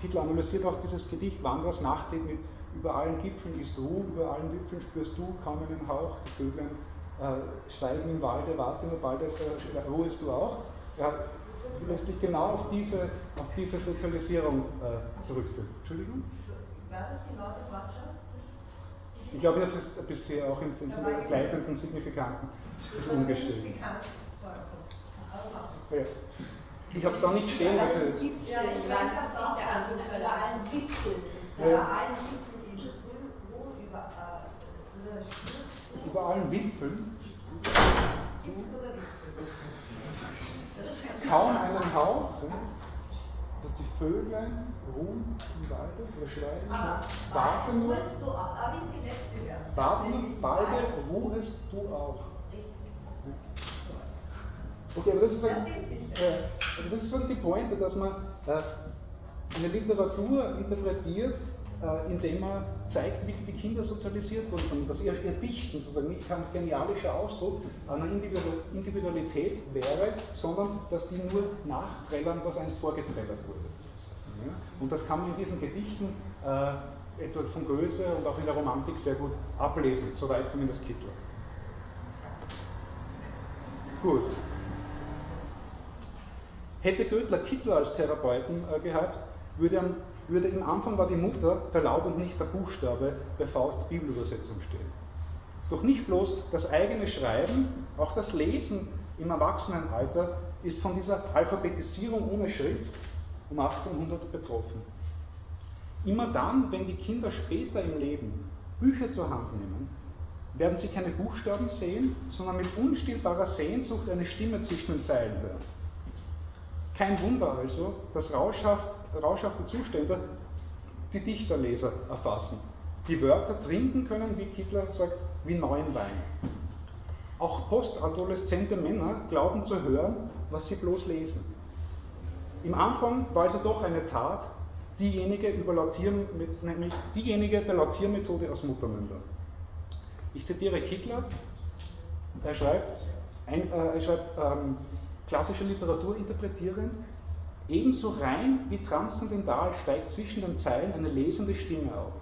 Hitler analysiert auch dieses Gedicht Wanderers Nachtlied mit über allen Gipfeln ist Ruhe, über allen Gipfeln spürst du kaum einen Hauch, die Vöglein äh, Schweigen im Walde, warte nur bald, äh, ruhest du auch, ja, lässt sich genau auf diese, auf diese Sozialisierung äh, zurückführen. Entschuldigung? War das genau der Wortlaut? Ich glaube, ich habe das bisher auch in, so einem gleitenden Signifikanten umgestellt. Ja. Ich habe es da nicht stehen. Also, Ja, ich meine, das ist auch der Anfang. Über allen Gipfeln ist Über Ja. allen Gipfeln in wo über äh, über allen Wipfeln, Gipfel oder Gipfel? kaum einen Hauch, ja, dass die Vögel ruhen im Walde oder schweigen. Aber Warte nur, ruhest du auch. Aber wie ist die letzte Verse? warte nur, balde ruhest du auch. Richtig. Okay, aber das ist, sicher. äh, das ist halt die Pointe, dass man äh, eine Literatur interpretiert, indem man zeigt, wie, wie Kinder sozialisiert worden sind, dass ihr, ihr Dichten sozusagen nicht kein genialischer Ausdruck einer Individu- Individualität wäre, sondern dass die nur nachträllern, was einst vorgeträllert wurde. Ja? Und das kann man in diesen Gedichten äh, etwa von Goethe und auch in der Romantik sehr gut ablesen, soweit zumindest Kittler. Gut. Hätte Göttler Kittler als Therapeuten äh, gehabt, würde, am, würde im Anfang war die Mutter der Laut und nicht der Buchstabe bei Fausts Bibelübersetzung stehen. Doch nicht bloß das eigene Schreiben, auch das Lesen im Erwachsenenalter ist von dieser Alphabetisierung ohne Schrift um 1800 betroffen. Immer dann, wenn die Kinder später im Leben Bücher zur Hand nehmen, werden sie keine Buchstaben sehen, sondern mit unstillbarer Sehnsucht eine Stimme zwischen den Zeilen hören. Kein Wunder also, dass rauschhaft, rauschhafte Zustände die Dichterleser erfassen, die Wörter trinken können, wie Kittler sagt, wie neuen Wein. Auch postadoleszente Männer glauben zu hören, was sie bloß lesen. Im Anfang war also doch eine Tat, diejenige, über Lautieren, nämlich diejenige der Lautiermethode aus Muttermünder. Ich zitiere Kittler, er schreibt, ein, äh, er schreibt ähm, klassische Literatur interpretierend, ebenso rein wie transzendental steigt zwischen den Zeilen eine lesende Stimme auf.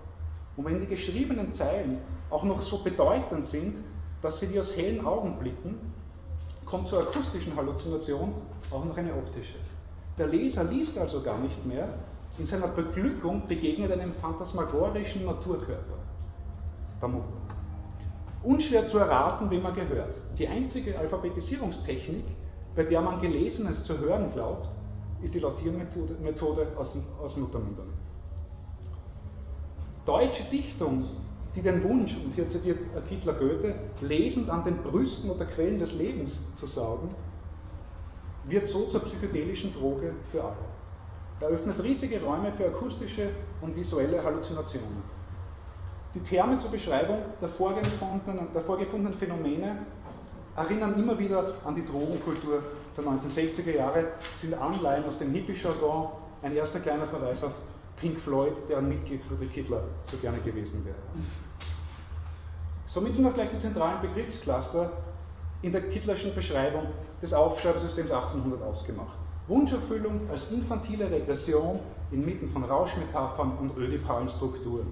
Und wenn die geschriebenen Zeilen auch noch so bedeutend sind, dass sie wie aus hellen Augen blicken, kommt zur akustischen Halluzination auch noch eine optische. Der Leser liest also gar nicht mehr, in seiner Beglückung begegnet einem phantasmagorischen Naturkörper, der Mutter. Unschwer zu erraten, wem man gehört. Die einzige Alphabetisierungstechnik, bei der man Gelesenes zu hören glaubt, ist die Lautiermethode Methode aus, aus Muttermündern. Deutsche Dichtung, die den Wunsch, und hier zitiert Kittler Goethe, lesend an den Brüsten oder Quellen des Lebens zu saugen, wird so zur psychedelischen Droge für alle. Er öffnet riesige Räume für akustische und visuelle Halluzinationen. Die Terme zur Beschreibung der vorgefundenen, der vorgefundenen Phänomene erinnern immer wieder an die Drogenkultur der 1960er Jahre, sind Anleihen aus dem Hippie-Jargon, ein erster kleiner Verweis auf Pink Floyd, deren Mitglied Friedrich Hitler so gerne gewesen wäre. Somit sind auch gleich die zentralen Begriffscluster in der Kittlerschen Beschreibung des Aufschreibsystems 1800 ausgemacht. Wunscherfüllung als infantile Regression inmitten von Rauschmetaphern und ödipalen Strukturen.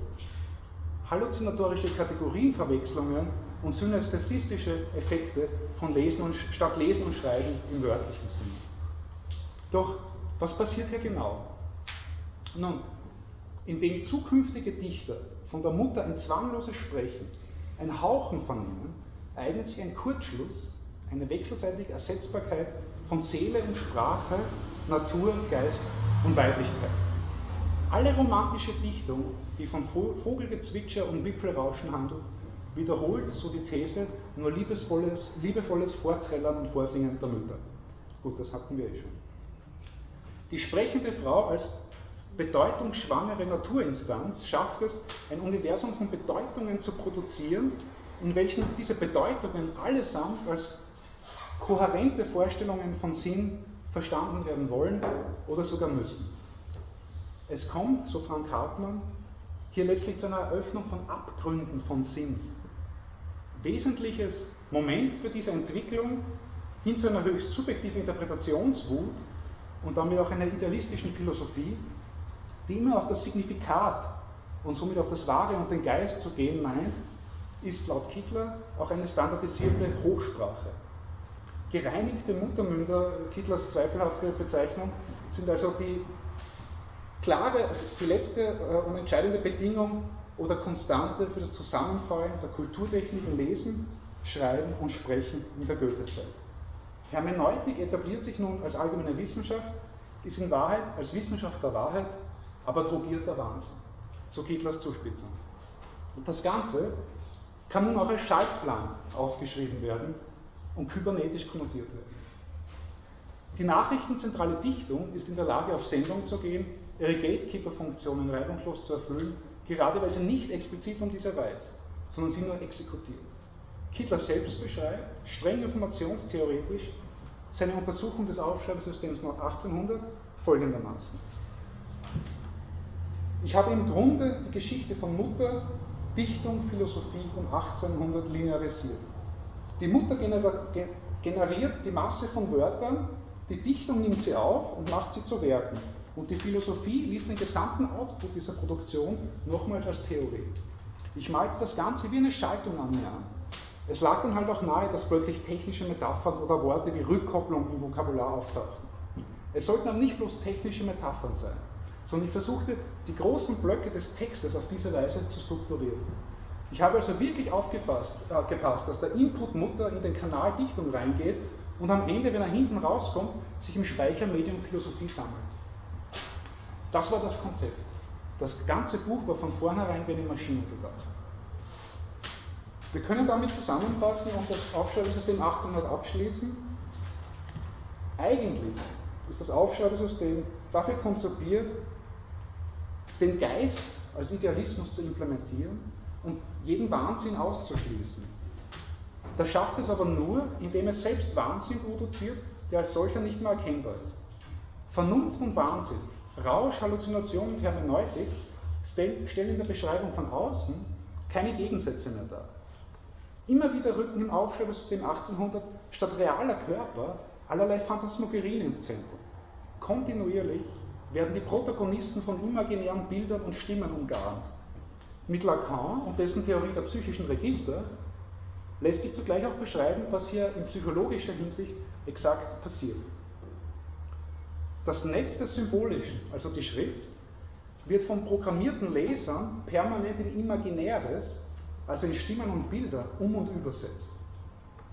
Halluzinatorische Kategorienverwechslungen und synästhesistische Effekte von Lesen und, statt Lesen und Schreiben im wörtlichen Sinn. Doch was passiert hier genau? Nun, indem zukünftige Dichter von der Mutter ein zwangloses Sprechen, ein Hauchen vernehmen, eignet sich ein Kurzschluss, eine wechselseitige Ersetzbarkeit von Seele und Sprache, Natur, Geist und Weiblichkeit. Alle romantische Dichtung, die von Vogelgezwitscher und Wipfelrauschen handelt, wiederholt, so die These, nur liebesvolles, liebevolles Vorträllern und Vorsingen der Mütter. Gut, das hatten wir eh schon. Die sprechende Frau als bedeutungsschwangere Naturinstanz schafft es, ein Universum von Bedeutungen zu produzieren, in welchem diese Bedeutungen allesamt als kohärente Vorstellungen von Sinn verstanden werden wollen oder sogar müssen. Es kommt, so Frank Hartmann, hier letztlich zu einer Eröffnung von Abgründen von Sinn. Wesentliches Moment für diese Entwicklung hin zu einer höchst subjektiven Interpretationswut und damit auch einer idealistischen Philosophie, die immer auf das Signifikat und somit auf das Wahre und den Geist zu gehen meint, ist laut Kittler auch eine standardisierte Hochsprache. Gereinigte Muttermünder, Kittlers zweifelhafte Bezeichnung, sind also die klare, die letzte äh, und entscheidende Bedingung oder Konstante für das Zusammenfallen der Kulturtechniken Lesen, Schreiben und Sprechen in der Goethezeit. Hermeneutik etabliert sich nun als allgemeine Wissenschaft, ist in Wahrheit als Wissenschaft der Wahrheit, aber drogierter Wahnsinn. So Kittlers Zuspitzung. Und das Ganze kann nun auch als Schaltplan aufgeschrieben werden und kybernetisch konnotiert werden. Die nachrichtenzentrale Dichtung ist in der Lage, auf Sendung zu gehen, ihre Gatekeeper-Funktionen reibungslos zu erfüllen, gerade weil sie nicht explizit um diese weiß, sondern sie nur exekutiert. Kittler selbst beschreibt, streng informationstheoretisch, seine Untersuchung des Aufschreibesystems nach 1800 folgendermaßen. Ich habe im Grunde die Geschichte von Mutter, Dichtung, Philosophie um 1800 linearisiert. Die Mutter generiert die Masse von Wörtern, die Dichtung nimmt sie auf und macht sie zu Werken. Und die Philosophie liest den gesamten Output dieser Produktion nochmals als Theorie. Ich malte das Ganze wie eine Schaltung an mir an. Es lag dann halt auch nahe, dass plötzlich technische Metaphern oder Worte wie Rückkopplung im Vokabular auftauchten. Es sollten aber nicht bloß technische Metaphern sein, sondern ich versuchte, die großen Blöcke des Textes auf diese Weise zu strukturieren. Ich habe also wirklich aufgepasst, äh, gepasst, dass der Input Mutter in den Kanal Dichtung reingeht und am Ende, wenn er hinten rauskommt, sich im Speichermedium Philosophie sammelt. Das war das Konzept. Das ganze Buch war von vornherein wie eine Maschine gedacht. Wir können damit zusammenfassen und das Aufschreibesystem 1800 abschließen. Eigentlich ist das Aufschreibesystem dafür konzipiert, den Geist als Idealismus zu implementieren und jeden Wahnsinn auszuschließen. Das schafft es aber nur, indem es selbst Wahnsinn produziert, der als solcher nicht mehr erkennbar ist. Vernunft und Wahnsinn Rausch, Halluzination und Hermeneutik stellen in der Beschreibung von außen keine Gegensätze mehr dar. Immer wieder rücken im Aufschreibungssystem 1800 statt realer Körper allerlei Phantasmagerien ins Zentrum. Kontinuierlich werden die Protagonisten von imaginären Bildern und Stimmen umgarnt. Mit Lacan und dessen Theorie der psychischen Register lässt sich zugleich auch beschreiben, was hier in psychologischer Hinsicht exakt passiert. Das Netz des Symbolischen, also die Schrift, wird von programmierten Lesern permanent in Imaginäres, also in Stimmen und Bilder, um und übersetzt.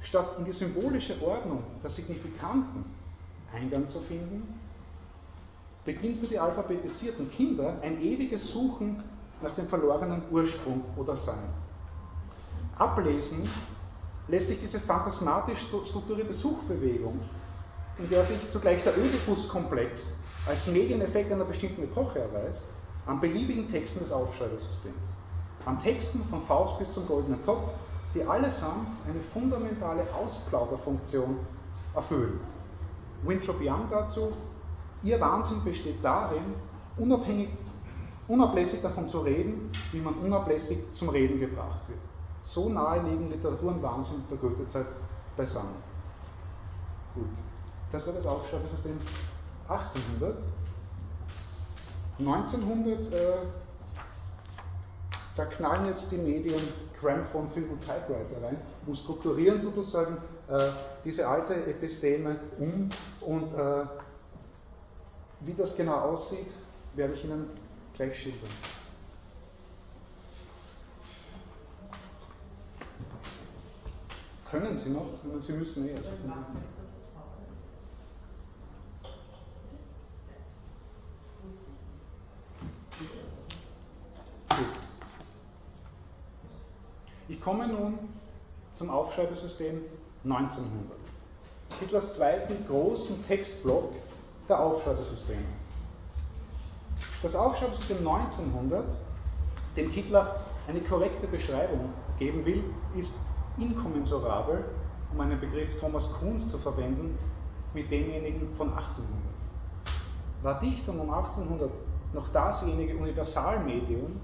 Statt in die symbolische Ordnung der Signifikanten Eingang zu finden, beginnt für die alphabetisierten Kinder ein ewiges Suchen nach dem verlorenen Ursprung oder Sein. Ablesen lässt sich diese phantasmatisch strukturierte Suchbewegung in der sich zugleich der Oedipus-Komplex als Medieneffekt einer bestimmten Epoche erweist, an beliebigen Texten des Aufschreibesystems. An Texten von Faust bis zum Goldenen Topf, die allesamt eine fundamentale Ausplauderfunktion erfüllen. Winthrop Young dazu, ihr Wahnsinn besteht darin, unabhängig, unablässig davon zu reden, wie man unablässig zum Reden gebracht wird. So nahe liegen Literatur und Wahnsinn der Goethezeit beisammen. Gut. Das war das Aufschreibesystem 1800. 1900, äh, da knallen jetzt die Medien Gramophone, Film und Typewriter rein und strukturieren sozusagen äh, diese alte Episteme um und äh, wie das genau aussieht, werde ich Ihnen gleich schildern. Können Sie noch? Sie müssen eh. Also Ich komme nun zum Aufschreibesystem 1900. Hitlers zweiten großen Textblock der Aufschreibesysteme. Das Aufschreibesystem 1900, dem Hitler eine korrekte Beschreibung geben will, ist inkommensurabel, um einen Begriff Thomas Kuhns zu verwenden, mit demjenigen von 1800. War Dichtung um 1800 noch dasjenige Universalmedium,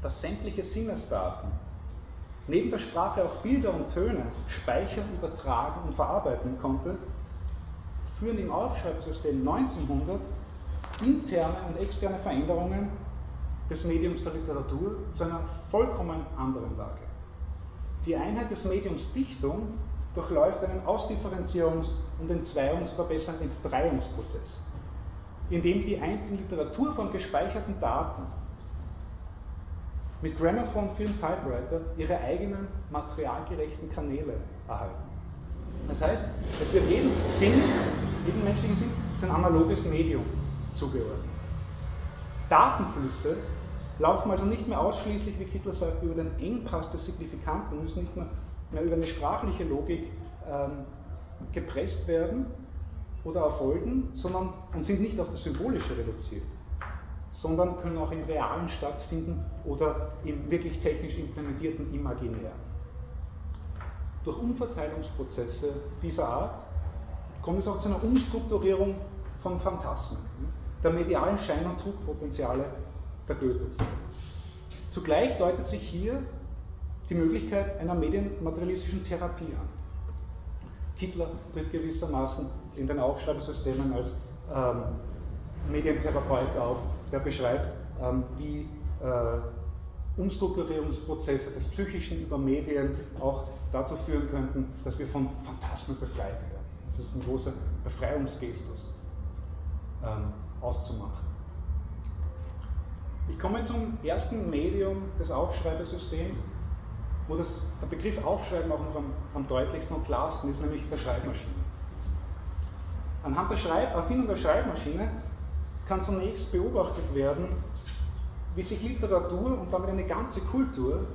das sämtliche Sinnesdaten neben der Sprache auch Bilder und Töne speichern, übertragen und verarbeiten konnte, führen im Aufschreibsystem 1900 interne und externe Veränderungen des Mediums der Literatur zu einer vollkommen anderen Lage. Die Einheit des Mediums Dichtung durchläuft einen Ausdifferenzierungs- und Entzweiungs- oder besser Entdreiungsprozess, in dem die einst in Literaturform gespeicherten Daten mit Gramophone Film Typewriter ihre eigenen materialgerechten Kanäle erhalten. Das heißt, es wird jedem Sinn, jedem menschlichen Sinn, sein analoges Medium zugeordnet. Datenflüsse laufen also nicht mehr ausschließlich, wie Kittler sagt, über den Engpass des Signifikanten, müssen nicht mehr, mehr über eine sprachliche Logik ähm, gepresst werden oder erfolgen, sondern und sind nicht auf das Symbolische reduziert sondern können auch im Realen stattfinden oder im wirklich technisch implementierten Imaginären. Durch Umverteilungsprozesse dieser Art kommt es auch zu einer Umstrukturierung von Phantasmen, der medialen Schein- und Trugpotenziale der Goethe-Zeit. Zugleich deutet sich hier die Möglichkeit einer medienmaterialistischen Therapie an. Hitler tritt gewissermaßen in den Aufschreibesystemen als ähm, Medientherapeut auf, der beschreibt, ähm, wie äh, Umstrukturierungsprozesse des Psychischen über Medien auch dazu führen könnten, dass wir von Phantasmen befreit werden. Das ist ein großer Befreiungsgestus ähm, auszumachen. Ich komme zum ersten Medium des Aufschreibesystems, wo das, der Begriff Aufschreiben auch noch am, am deutlichsten und klarsten ist, nämlich der Schreibmaschine. Anhand der Schreib Erfindung der Schreibmaschine kann zunächst beobachtet werden, wie sich Literatur und damit eine ganze Kultur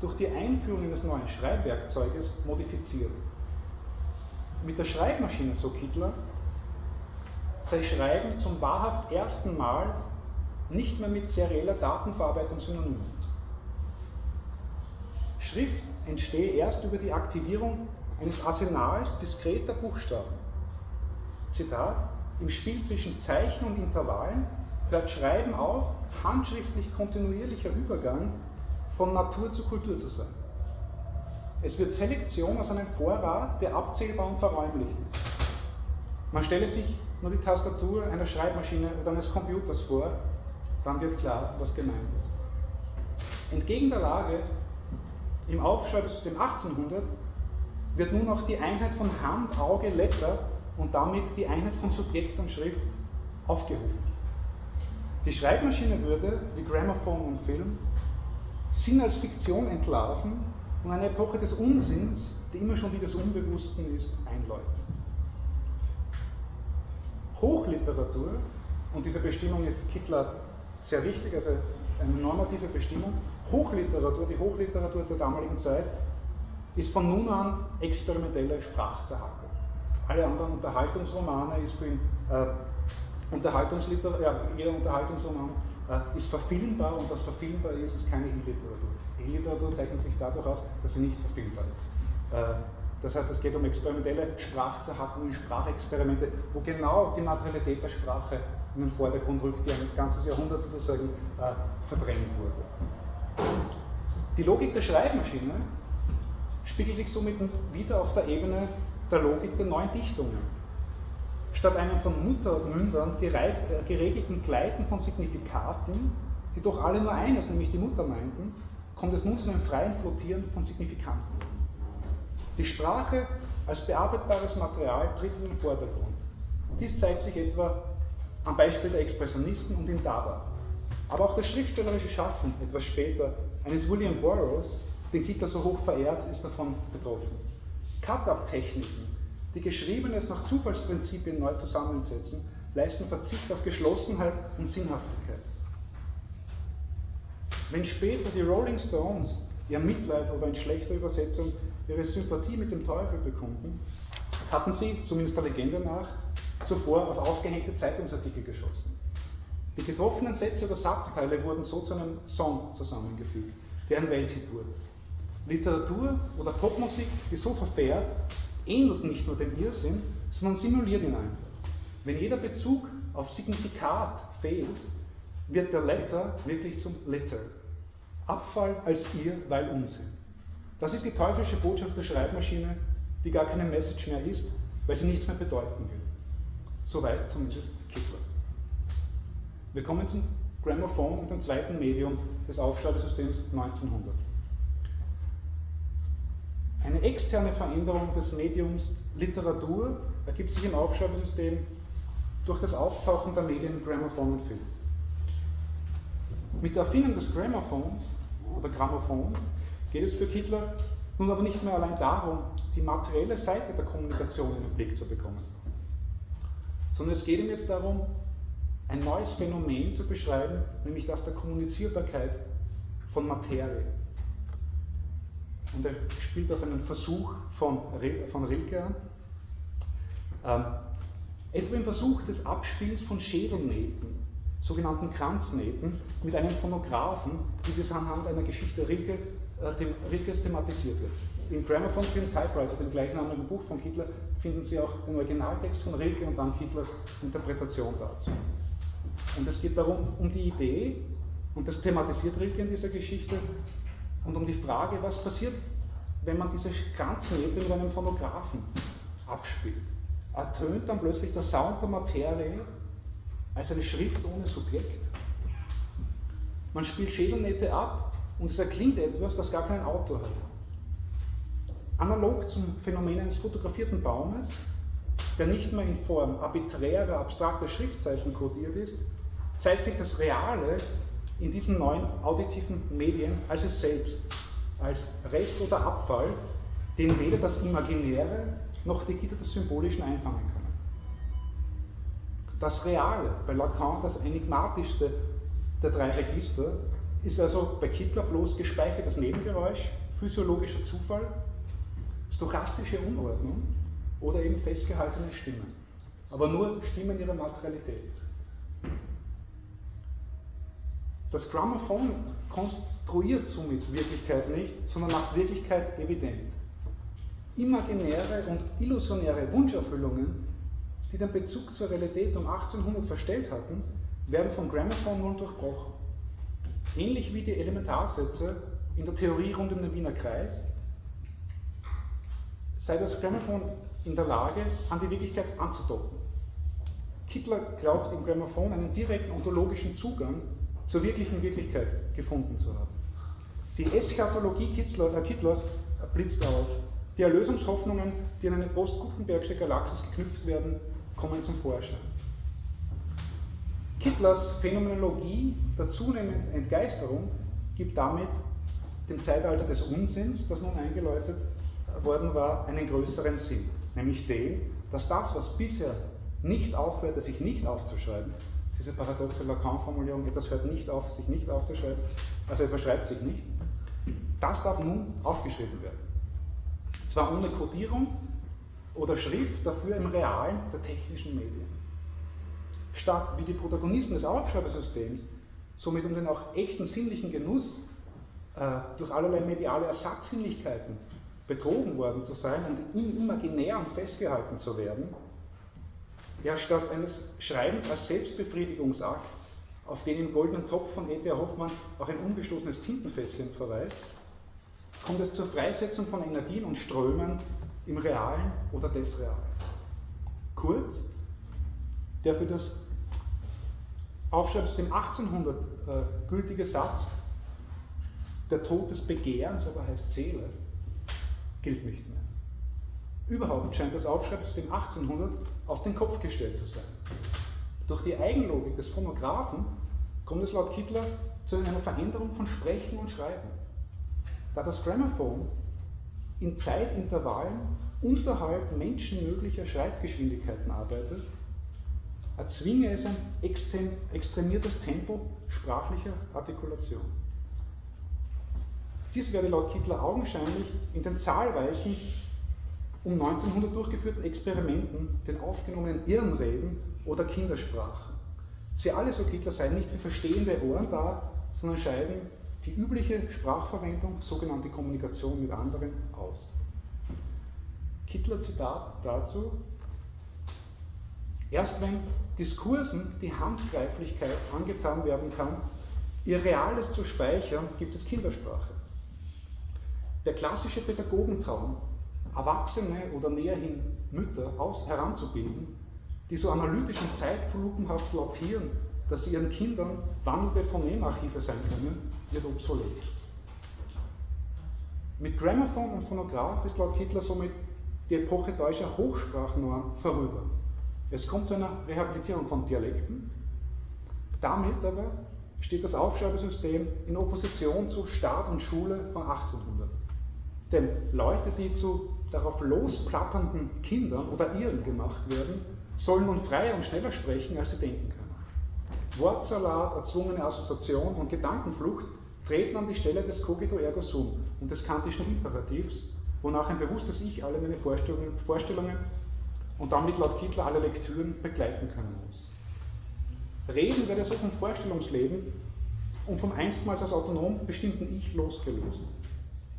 durch die Einführung eines neuen Schreibwerkzeuges modifiziert. Mit der Schreibmaschine, so Kittler, sei Schreiben zum wahrhaft ersten Mal nicht mehr mit serieller Datenverarbeitung synonym. Schrift entstehe erst über die Aktivierung eines Arsenals diskreter Buchstaben. Zitat, im Spiel zwischen Zeichen und Intervallen hört Schreiben auf, handschriftlich kontinuierlicher Übergang von Natur zu Kultur zu sein. Es wird Selektion aus einem Vorrat, der abzählbar und verräumlicht ist. Man stelle sich nur die Tastatur einer Schreibmaschine oder eines Computers vor, dann wird klar, was gemeint ist. Entgegen der Lage im Aufschreibesystem 1800 wird nun auch die Einheit von Hand, Auge, Letter und damit die Einheit von Subjekt und Schrift aufgehoben. Die Schreibmaschine würde, wie Grammophon und Film, Sinn als Fiktion entlarven und eine Epoche des Unsinns, die immer schon die des Unbewussten ist, einläuten. Hochliteratur, und diese Bestimmung ist Kittler sehr wichtig, also eine normative Bestimmung, Hochliteratur, die Hochliteratur der damaligen Zeit, ist von nun an experimentelle Sprachzerhackung. Alle anderen Unterhaltungsromane ist für ihn äh, Unterhaltungsliter ja, jeder Unterhaltungsroman äh, ist verfilmbar und was verfilmbar ist, ist keine E-Literatur. E-Literatur zeichnet sich dadurch aus, dass sie nicht verfilmbar ist. Äh, das heißt, es geht um experimentelle Sprachzerhackungen, Sprachexperimente, wo genau die Materialität der Sprache in den Vordergrund rückt, die ein ganzes Jahrhundert sozusagen äh, verdrängt wurde. Die Logik der Schreibmaschine spiegelt sich somit wieder auf der Ebene der Logik der neuen Dichtungen. Statt einem von Muttermündern geregelten Gleiten von Signifikaten, die doch alle nur eines, nämlich die Mutter meinten, kommt es nun zu einem freien Flottieren von Signifikanten. Die Sprache als bearbeitbares Material tritt in den Vordergrund. Dies zeigt sich etwa am Beispiel der Expressionisten und in Dada. Aber auch das schriftstellerische Schaffen, etwas später, eines William Burroughs, den Kitter so hoch verehrt, ist davon betroffen. Cut-up-Techniken, die Geschriebenes nach Zufallsprinzipien neu zusammensetzen, leisten Verzicht auf Geschlossenheit und Sinnhaftigkeit. Wenn später die Rolling Stones ihr Mitleid oder in schlechter Übersetzung ihre Sympathie mit dem Teufel bekunden, hatten sie, zumindest der Legende nach, zuvor auf aufgehängte Zeitungsartikel geschossen. Die getroffenen Sätze oder Satzteile wurden so zu einem Song zusammengefügt, der ein Welthit wurde. Literatur oder Popmusik, die so verfährt, ähnelt nicht nur dem Irrsinn, sondern simuliert ihn einfach. Wenn jeder Bezug auf Signifikat fehlt, wird der Letter wirklich zum Letter. Abfall als ihr, weil Unsinn. Das ist die teuflische Botschaft der Schreibmaschine, die gar keine Message mehr ist, weil sie nichts mehr bedeuten will. Soweit zumindest Kittler. Wir kommen zum Grammophon und dem zweiten Medium des Aufschreibesystems 1900. Eine externe Veränderung des Mediums Literatur ergibt sich im Aufschreibesystem durch das Auftauchen der Medien Grammophon und Film. Mit der Erfindung des Grammophons oder Grammophons geht es für Kittler nun aber nicht mehr allein darum, die materielle Seite der Kommunikation in den Blick zu bekommen, sondern es geht ihm jetzt darum, ein neues Phänomen zu beschreiben, nämlich das der Kommunizierbarkeit von Materie. Und er spielt auf einen Versuch von, von Rilke an, ähm, etwa im Versuch des Abspiels von Schädelnähten, sogenannten Kranznähten, mit einem Phonographen, wie das anhand einer Geschichte Rilke, äh, dem, Rilkes thematisiert wird. Im Gramophone Film Typewriter, dem gleichnamigen Buch von Hitler, finden Sie auch den Originaltext von Rilke und dann Hitlers Interpretation dazu. Und es geht darum, um die Idee, und das thematisiert Rilke in dieser Geschichte, und um die Frage, was passiert, wenn man diese Kranznähte mit einem Phonographen abspielt. Ertönt dann plötzlich der Sound der Materie als eine Schrift ohne Subjekt? Man spielt Schädelnähte ab und es erklingt etwas, das gar keinen Autor hat. Analog zum Phänomen eines fotografierten Baumes, der nicht mehr in Form arbiträrer, abstrakter Schriftzeichen kodiert ist, zeigt sich das Reale in diesen neuen auditiven Medien als es selbst, als Rest oder Abfall, den weder das Imaginäre noch die Gitter des Symbolischen einfangen können. Das Reale, bei Lacan das enigmatischste der drei Register, ist also bei Kittler bloß gespeichertes Nebengeräusch, physiologischer Zufall, stochastische Unordnung oder eben festgehaltene Stimmen. Aber nur Stimmen ihrer Materialität. Das Grammophon konstruiert somit Wirklichkeit nicht, sondern macht Wirklichkeit evident. Imaginäre und illusionäre Wunscherfüllungen, die den Bezug zur Realität um 1800 verstellt hatten, werden vom Grammophon nun durchbrochen. Ähnlich wie die Elementarsätze in der Theorie rund um den Wiener Kreis, sei das Grammophon in der Lage, an die Wirklichkeit anzudocken. Kittler glaubt im Grammophon einen direkten ontologischen Zugang zur wirklichen Wirklichkeit gefunden zu haben. Die Eschatologie Kittlers blitzt auf. Die Erlösungshoffnungen, die an eine post-Gutenbergsche Galaxis geknüpft werden, kommen zum Vorschein. Kittlers Phänomenologie der zunehmenden Entgeisterung gibt damit dem Zeitalter des Unsinns, das nun eingeläutet worden war, einen größeren Sinn, nämlich den, dass das, was bisher nicht aufhörte, sich nicht aufzuschreiben, diese paradoxe Lacan-Formulierung, etwas hört nicht auf, sich nicht aufzuschreiben, also er verschreibt sich nicht, das darf nun aufgeschrieben werden. Zwar ohne Codierung oder Schrift, dafür im Realen der technischen Medien. Statt wie die Protagonisten des Aufschreibesystems somit um den auch echten sinnlichen Genuss äh, durch allerlei mediale Ersatzsinnlichkeiten betrogen worden zu sein und im Imaginären festgehalten zu werden, ja statt eines Schreibens als Selbstbefriedigungsakt, auf den im goldenen Topf von E.T.A. Hoffmann auch ein ungestoßenes Tintenfässchen verweist, kommt es zur Freisetzung von Energien und Strömen im Realen oder des Realen. Kurz, der für das Aufschreibsystem 1800 äh, gültige Satz, der Tod des Begehrens aber heißt Seele, gilt nicht mehr. Überhaupt scheint das Aufschreibsystem 1800 auf den Kopf gestellt zu sein. Durch die Eigenlogik des Phonographen kommt es laut Kittler zu einer Veränderung von Sprechen und Schreiben. Da das Grammophon in Zeitintervallen unterhalb menschenmöglicher Schreibgeschwindigkeiten arbeitet, erzwinge es ein extrem, extremiertes Tempo sprachlicher Artikulation. Dies werde laut Kittler augenscheinlich in den zahlreichen um 1900 durchgeführten Experimenten, den aufgenommenen Irrenreden oder Kindersprachen. Sie alle, so Kittler, seien nicht für verstehende Ohren da, sondern scheiden die übliche Sprachverwendung, sogenannte Kommunikation mit anderen, aus. Kittler Zitat dazu, Erst wenn Diskursen die Handgreiflichkeit angetan werden kann, ihr Reales zu speichern, gibt es Kindersprache. Der klassische Pädagogentraum, Erwachsene oder näherhin Mütter aus, heranzubilden, die so analytisch und zeitlupenhaft lautieren, dass sie ihren Kindern wandelnde Phonemarchive sein können, wird obsolet. Mit Grammophon und Phonograph ist laut Kittler somit die Epoche deutscher Hochsprachnorm vorüber. Es kommt zu einer Rehabilitierung von Dialekten. Damit aber steht das Aufschreibesystem in Opposition zu Staat und Schule von 1800. Denn Leute, die zu darauf losplappernden Kindern oder Irren gemacht werden, sollen nun freier und schneller sprechen, als sie denken können. Wortsalat, erzwungene Assoziation und Gedankenflucht treten an die Stelle des Cogito ergo sum und des kantischen Imperativs, wonach ein bewusstes Ich alle meine Vorstellungen, Vorstellungen und damit laut Kittler alle Lektüren begleiten können muss. Reden werde so vom Vorstellungsleben und vom einstmals als autonom bestimmten Ich losgelöst.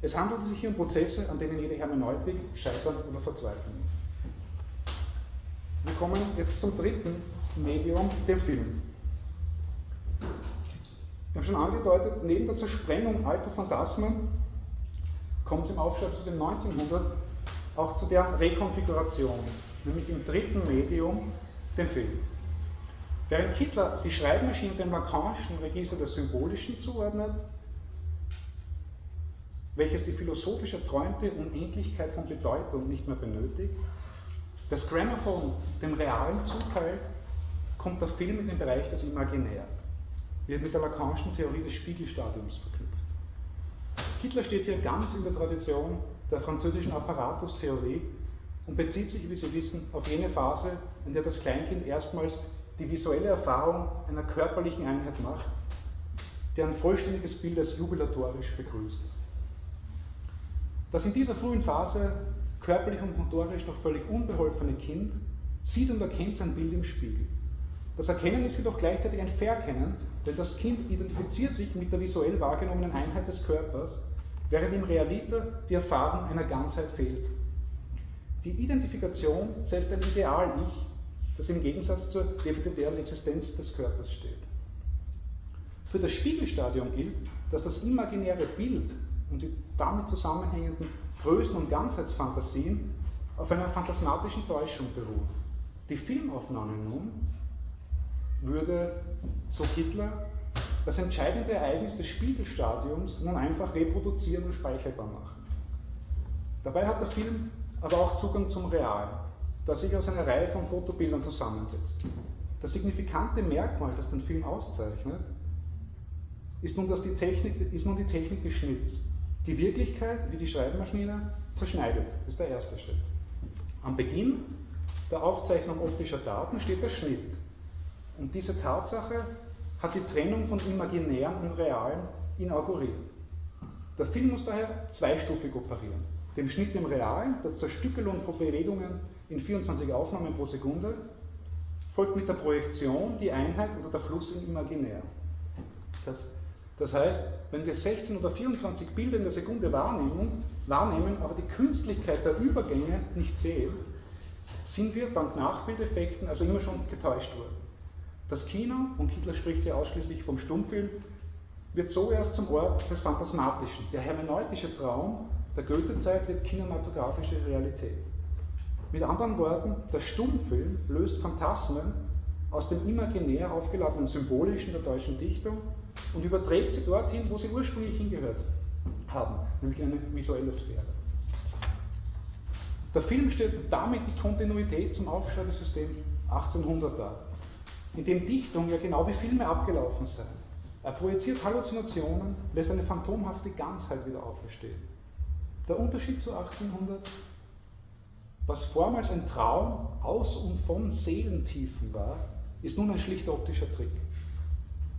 Es handelt sich hier um Prozesse, an denen jede Hermeneutik scheitern oder verzweifeln muss. Wir kommen jetzt zum dritten Medium, dem Film. Wir haben schon angedeutet, neben der Zersprengung alter Phantasmen kommt es im Aufschreibsystem 1900 auch zu der Rekonfiguration, nämlich im dritten Medium, dem Film. Während Hitler die Schreibmaschine dem Lacanischen Register des Symbolischen zuordnet, welches die philosophisch erträumte Unendlichkeit von Bedeutung nicht mehr benötigt, das Grammophon dem Realen zuteilt, kommt der Film in den Bereich des Imaginär, wird mit der Lacanischen Theorie des Spiegelstadiums verknüpft. Hitler steht hier ganz in der Tradition der französischen Apparatustheorie und bezieht sich, wie Sie wissen, auf jene Phase, in der das Kleinkind erstmals die visuelle Erfahrung einer körperlichen Einheit macht, deren vollständiges Bild als jubilatorisch begrüßt. Das in dieser frühen Phase körperlich und motorisch noch völlig unbeholfene Kind sieht und erkennt sein Bild im Spiegel. Das Erkennen ist jedoch gleichzeitig ein Verkennen, denn das Kind identifiziert sich mit der visuell wahrgenommenen Einheit des Körpers, während im Realiter die Erfahrung einer Ganzheit fehlt. Die Identifikation setzt ein Ideal-Ich, das im Gegensatz zur defizitären Existenz des Körpers steht. Für das Spiegelstadium gilt, dass das imaginäre Bild und die damit zusammenhängenden Größen- und Ganzheitsfantasien auf einer phantasmatischen Täuschung beruhen. Die Filmaufnahme nun würde, so Hitler, das entscheidende Ereignis des Spiegelstadiums nun einfach reproduzieren und speicherbar machen. Dabei hat der Film aber auch Zugang zum Realen, das sich aus einer Reihe von Fotobildern zusammensetzt. Das signifikante Merkmal, das den Film auszeichnet, ist nun, die Technik, ist nun die Technik des Schnitts. Die Wirklichkeit, wie die Schreibmaschine, zerschneidet, ist der erste Schritt. Am Beginn der Aufzeichnung optischer Daten steht der Schnitt. Und diese Tatsache hat die Trennung von Imaginären und Realen inauguriert. Der Film muss daher zweistufig operieren. Dem Schnitt im Realen, der Zerstückelung von Bewegungen in 24 Aufnahmen pro Sekunde, folgt mit der Projektion die Einheit oder der Fluss im Imaginär. Das, das heißt, wenn wir 16 oder 24 Bilder in der Sekunde wahrnehmen, wahrnehmen, aber die Künstlichkeit der Übergänge nicht sehen, sind wir dank Nachbildeffekten also immer schon getäuscht worden. Das Kino, und Hitler spricht hier ausschließlich vom Stummfilm, wird so erst zum Ort des Phantasmatischen. Der hermeneutische Traum der Goethe-Zeit wird kinematografische Realität. Mit anderen Worten, der Stummfilm löst Phantasmen aus dem imaginär aufgeladenen Symbolischen der deutschen Dichtung und überträgt sie dorthin, wo sie ursprünglich hingehört haben, nämlich in eine visuelle Sphäre. Der Film stellt damit die Kontinuität zum Aufschreibesystem 1800 dar, in dem Dichtung ja genau wie Filme abgelaufen sei. Er projiziert Halluzinationen, lässt eine phantomhafte Ganzheit wieder auferstehen. Der Unterschied zu 1800, was vormals ein Traum aus und von Seelentiefen war, ist nun ein schlichter optischer Trick.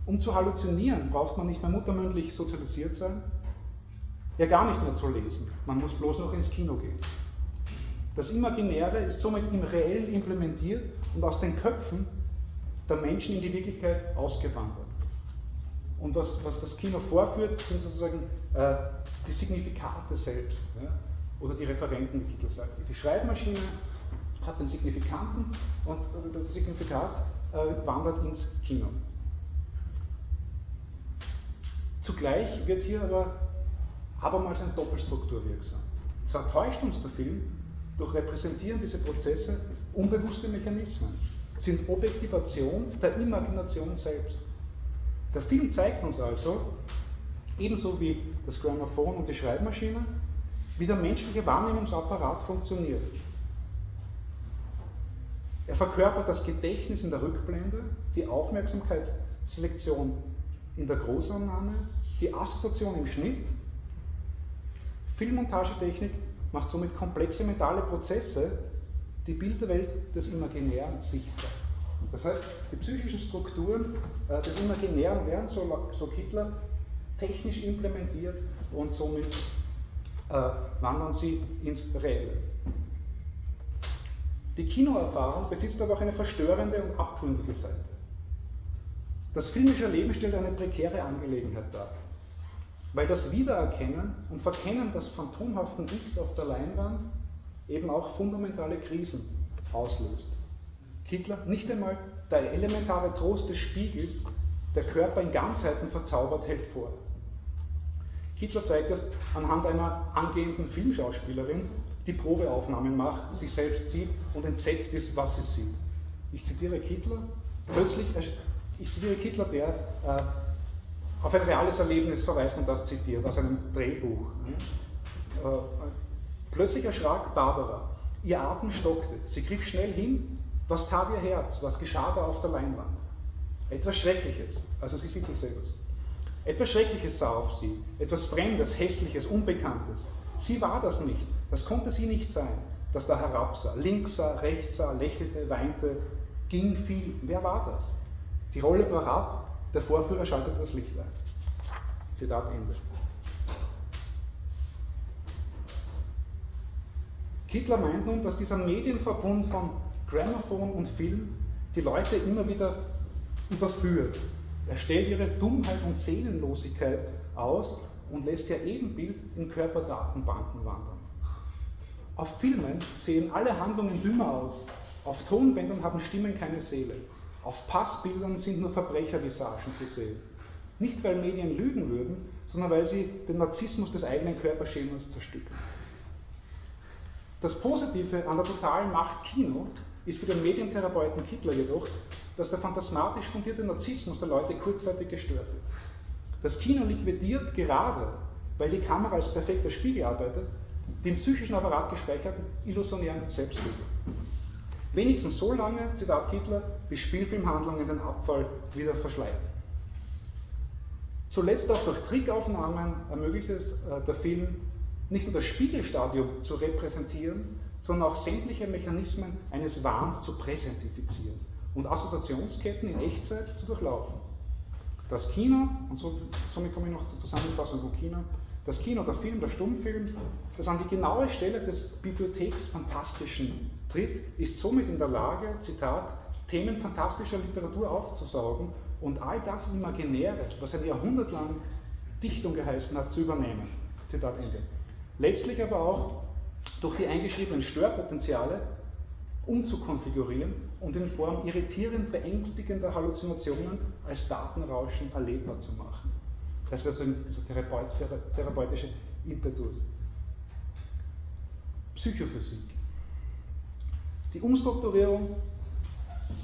Um zu halluzinieren, braucht man nicht mehr muttermündlich sozialisiert sein, ja gar nicht mehr zu lesen. Man muss bloß noch ins Kino gehen. Das Imaginäre ist somit im Reellen implementiert und aus den Köpfen der Menschen in die Wirklichkeit ausgewandert. Und was, was das Kino vorführt, sind sozusagen äh, die Signifikate selbst ja? oder die Referenten, wie Kittel sagt. Die Schreibmaschine hat den Signifikanten und das Signifikat äh, wandert ins Kino. Zugleich wird hier aber abermals eine Doppelstruktur wirksam. Zwar täuscht uns der Film, doch repräsentieren diese Prozesse unbewusste Mechanismen, sind Objektivation der Imagination selbst. Der Film zeigt uns also, ebenso wie das Grammophon und die Schreibmaschine, wie der menschliche Wahrnehmungsapparat funktioniert. Er verkörpert das Gedächtnis in der Rückblende, die Aufmerksamkeitsselektion in der Großannahme, die Assoziation im Schnitt. Filmmontagetechnik macht somit komplexe mentale Prozesse, die Bilderwelt des Imaginären sichtbar. Das heißt, die psychischen Strukturen äh, des Imaginären werden, so, Hitler, technisch implementiert und somit äh, wandern sie ins Reelle. Die Kinoerfahrung besitzt aber auch eine verstörende und abgründige Seite. Das filmische Leben stellt eine prekäre Angelegenheit dar, weil das Wiedererkennen und Verkennen des phantomhaften Ichs auf der Leinwand eben auch fundamentale Krisen auslöst. Hitler, nicht einmal der elementare Trost des Spiegels, der Körper in Ganzheiten verzaubert, hält vor. Hitler zeigt es anhand einer angehenden Filmschauspielerin, die Probeaufnahmen macht, sich selbst sieht und entsetzt ist, was sie sieht. Ich zitiere Hitler, plötzlich, ich zitiere Hitler, der äh, auf ein reales Erlebnis verweist und das zitiert aus einem Drehbuch. Äh, plötzlich erschrak Barbara. Ihr Atem stockte. Sie griff schnell hin. Was tat ihr Herz? Was geschah da auf der Leinwand? Etwas Schreckliches. Also sie sieht sich selber so. Etwas Schreckliches sah auf sie, etwas Fremdes, Hässliches, Unbekanntes. Sie war das nicht, das konnte sie nicht sein, das da herabsah, links sah, rechts sah, lächelte, weinte, ging, fiel. Wer war das? Die Rolle brach ab, der Vorführer schaltete das Licht ein. Zitat Ende. Hitler meint nun, dass dieser Medienverbund von Grammophon und Film die Leute immer wieder überführt, er stellt ihre Dummheit und Seelenlosigkeit aus und lässt ihr Ebenbild in Körperdatenbanken wandern. Auf Filmen sehen alle Handlungen dümmer aus. Auf Tonbändern haben Stimmen keine Seele. Auf Passbildern sind nur Verbrechervisagen zu sehen. Nicht, weil Medien lügen würden, sondern weil sie den Narzissmus des eigenen Körperschemas zerstückeln. Das Positive an der totalen Macht Kino ist für den Medientherapeuten Kittler jedoch, dass der phantasmatisch fundierte Narzissmus der Leute kurzzeitig gestört wird. Das Kino liquidiert gerade, weil die Kamera als perfekter Spiegel arbeitet, die im psychischen Apparat gespeicherten illusionären Selbstbilder. Wenigstens so lange, Zitat Hitler, bis Spielfilmhandlungen den Abfall wieder verschleiern. Zuletzt auch durch Trickaufnahmen ermöglicht es äh, der Film, nicht nur das Spiegelstadium zu repräsentieren, sondern auch sämtliche Mechanismen eines Wahns zu präsentifizieren und Assoziationsketten in Echtzeit zu durchlaufen. Das Kino, und so, somit komme ich noch zur Zusammenfassung von Kino, das Kino, der Film, der Stummfilm, das an die genaue Stelle des Bibliotheksfantastischen tritt, ist somit in der Lage, Zitat, Themen fantastischer Literatur aufzusaugen und all das Imaginäre, was ein Jahrhundert lang Dichtung geheißen hat, zu übernehmen. Zitat Ende. Letztlich aber auch durch die eingeschriebenen Störpotenziale umzukonfigurieren und in Form irritierend beängstigender Halluzinationen als Datenrauschen erlebbar zu machen. Das wäre so dieser Therapeut, therapeutische Impetus. Psychophysik. Die Umstrukturierung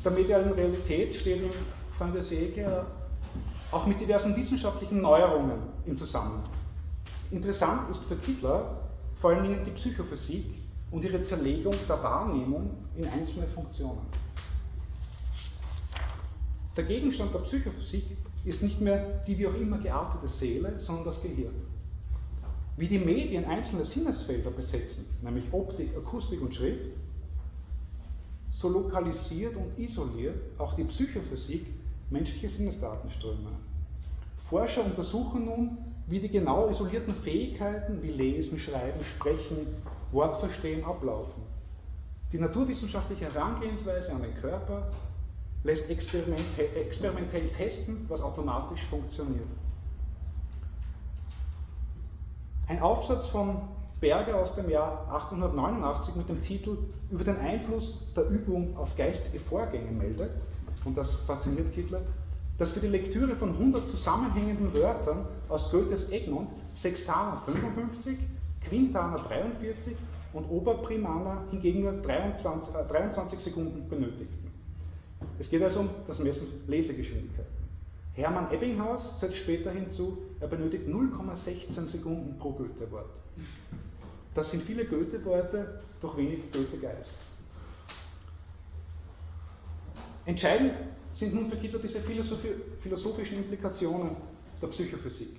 der medialen Realität steht in Van der Segler auch mit diversen wissenschaftlichen Neuerungen im Zusammenhang. Interessant ist für Kittler vor allem die Psychophysik, und ihre Zerlegung der Wahrnehmung in einzelne Funktionen. Der Gegenstand der Psychophysik ist nicht mehr die wie auch immer geartete Seele, sondern das Gehirn. Wie die Medien einzelne Sinnesfelder besetzen, nämlich Optik, Akustik und Schrift, so lokalisiert und isoliert auch die Psychophysik menschliche Sinnesdatenströme. Forscher untersuchen nun, wie die genau isolierten Fähigkeiten wie Lesen, Schreiben, Sprechen, Wortverstehen ablaufen. Die naturwissenschaftliche Herangehensweise an den Körper lässt experimentell, testen, was automatisch funktioniert. Ein Aufsatz von Berger aus dem Jahr 1889 mit dem Titel Über den Einfluss der Übung auf geistige Vorgänge meldet, und das fasziniert Hitler, dass für die Lektüre von 100 zusammenhängenden Wörtern aus Goethes Egmont Sextaner 55, Quintaner 43 und Oberprimaner hingegen nur 23, äh, 23 Sekunden benötigten. Es geht also um das Messen Lesegeschwindigkeit. Hermann Ebbinghaus setzt später hinzu, er benötigt 0,16 Sekunden pro Goethe-Wort. Das sind viele Goethe-Worte, doch wenig Goethe-Geist. Entscheidend sind nun für Kittler diese philosophischen Implikationen der Psychophysik.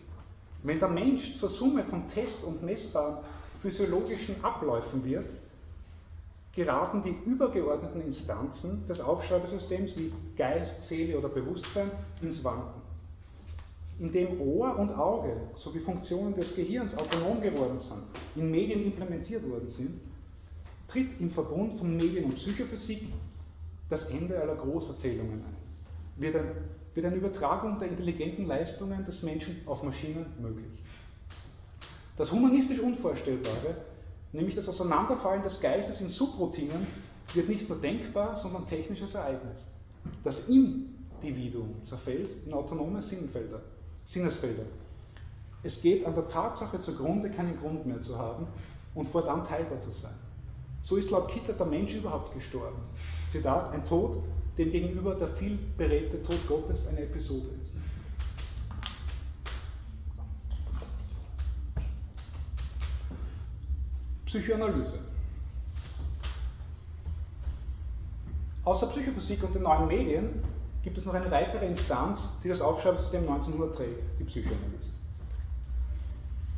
Wenn der Mensch zur Summe von test- und messbaren physiologischen Abläufen wird, geraten die übergeordneten Instanzen des Aufschreibesystems wie Geist, Seele oder Bewusstsein ins Wanken. Indem Ohr und Auge sowie Funktionen des Gehirns autonom geworden sind, in Medien implementiert worden sind, tritt im Verbund von Medien und Psychophysik das Ende aller Großerzählungen ein. Wird, ein, wird eine Übertragung der intelligenten Leistungen des Menschen auf Maschinen möglich. Das humanistisch Unvorstellbare, nämlich das Auseinanderfallen des Geistes in Subroutinen, wird nicht nur denkbar, sondern technisches Ereignis. Das Individuum zerfällt in autonome Sinnfelder, Sinnesfelder. Es geht an der Tatsache zugrunde, keinen Grund mehr zu haben und fortan teilbar zu sein. So ist laut Kittler der Mensch überhaupt gestorben. Zitat, ein Tod, dem gegenüber der viel beredte Tod Gottes eine Episode ist. Psychoanalyse. Außer Psychophysik und den neuen Medien gibt es noch eine weitere Instanz, die das Aufschreibungssystem 1900 trägt, die Psychoanalyse.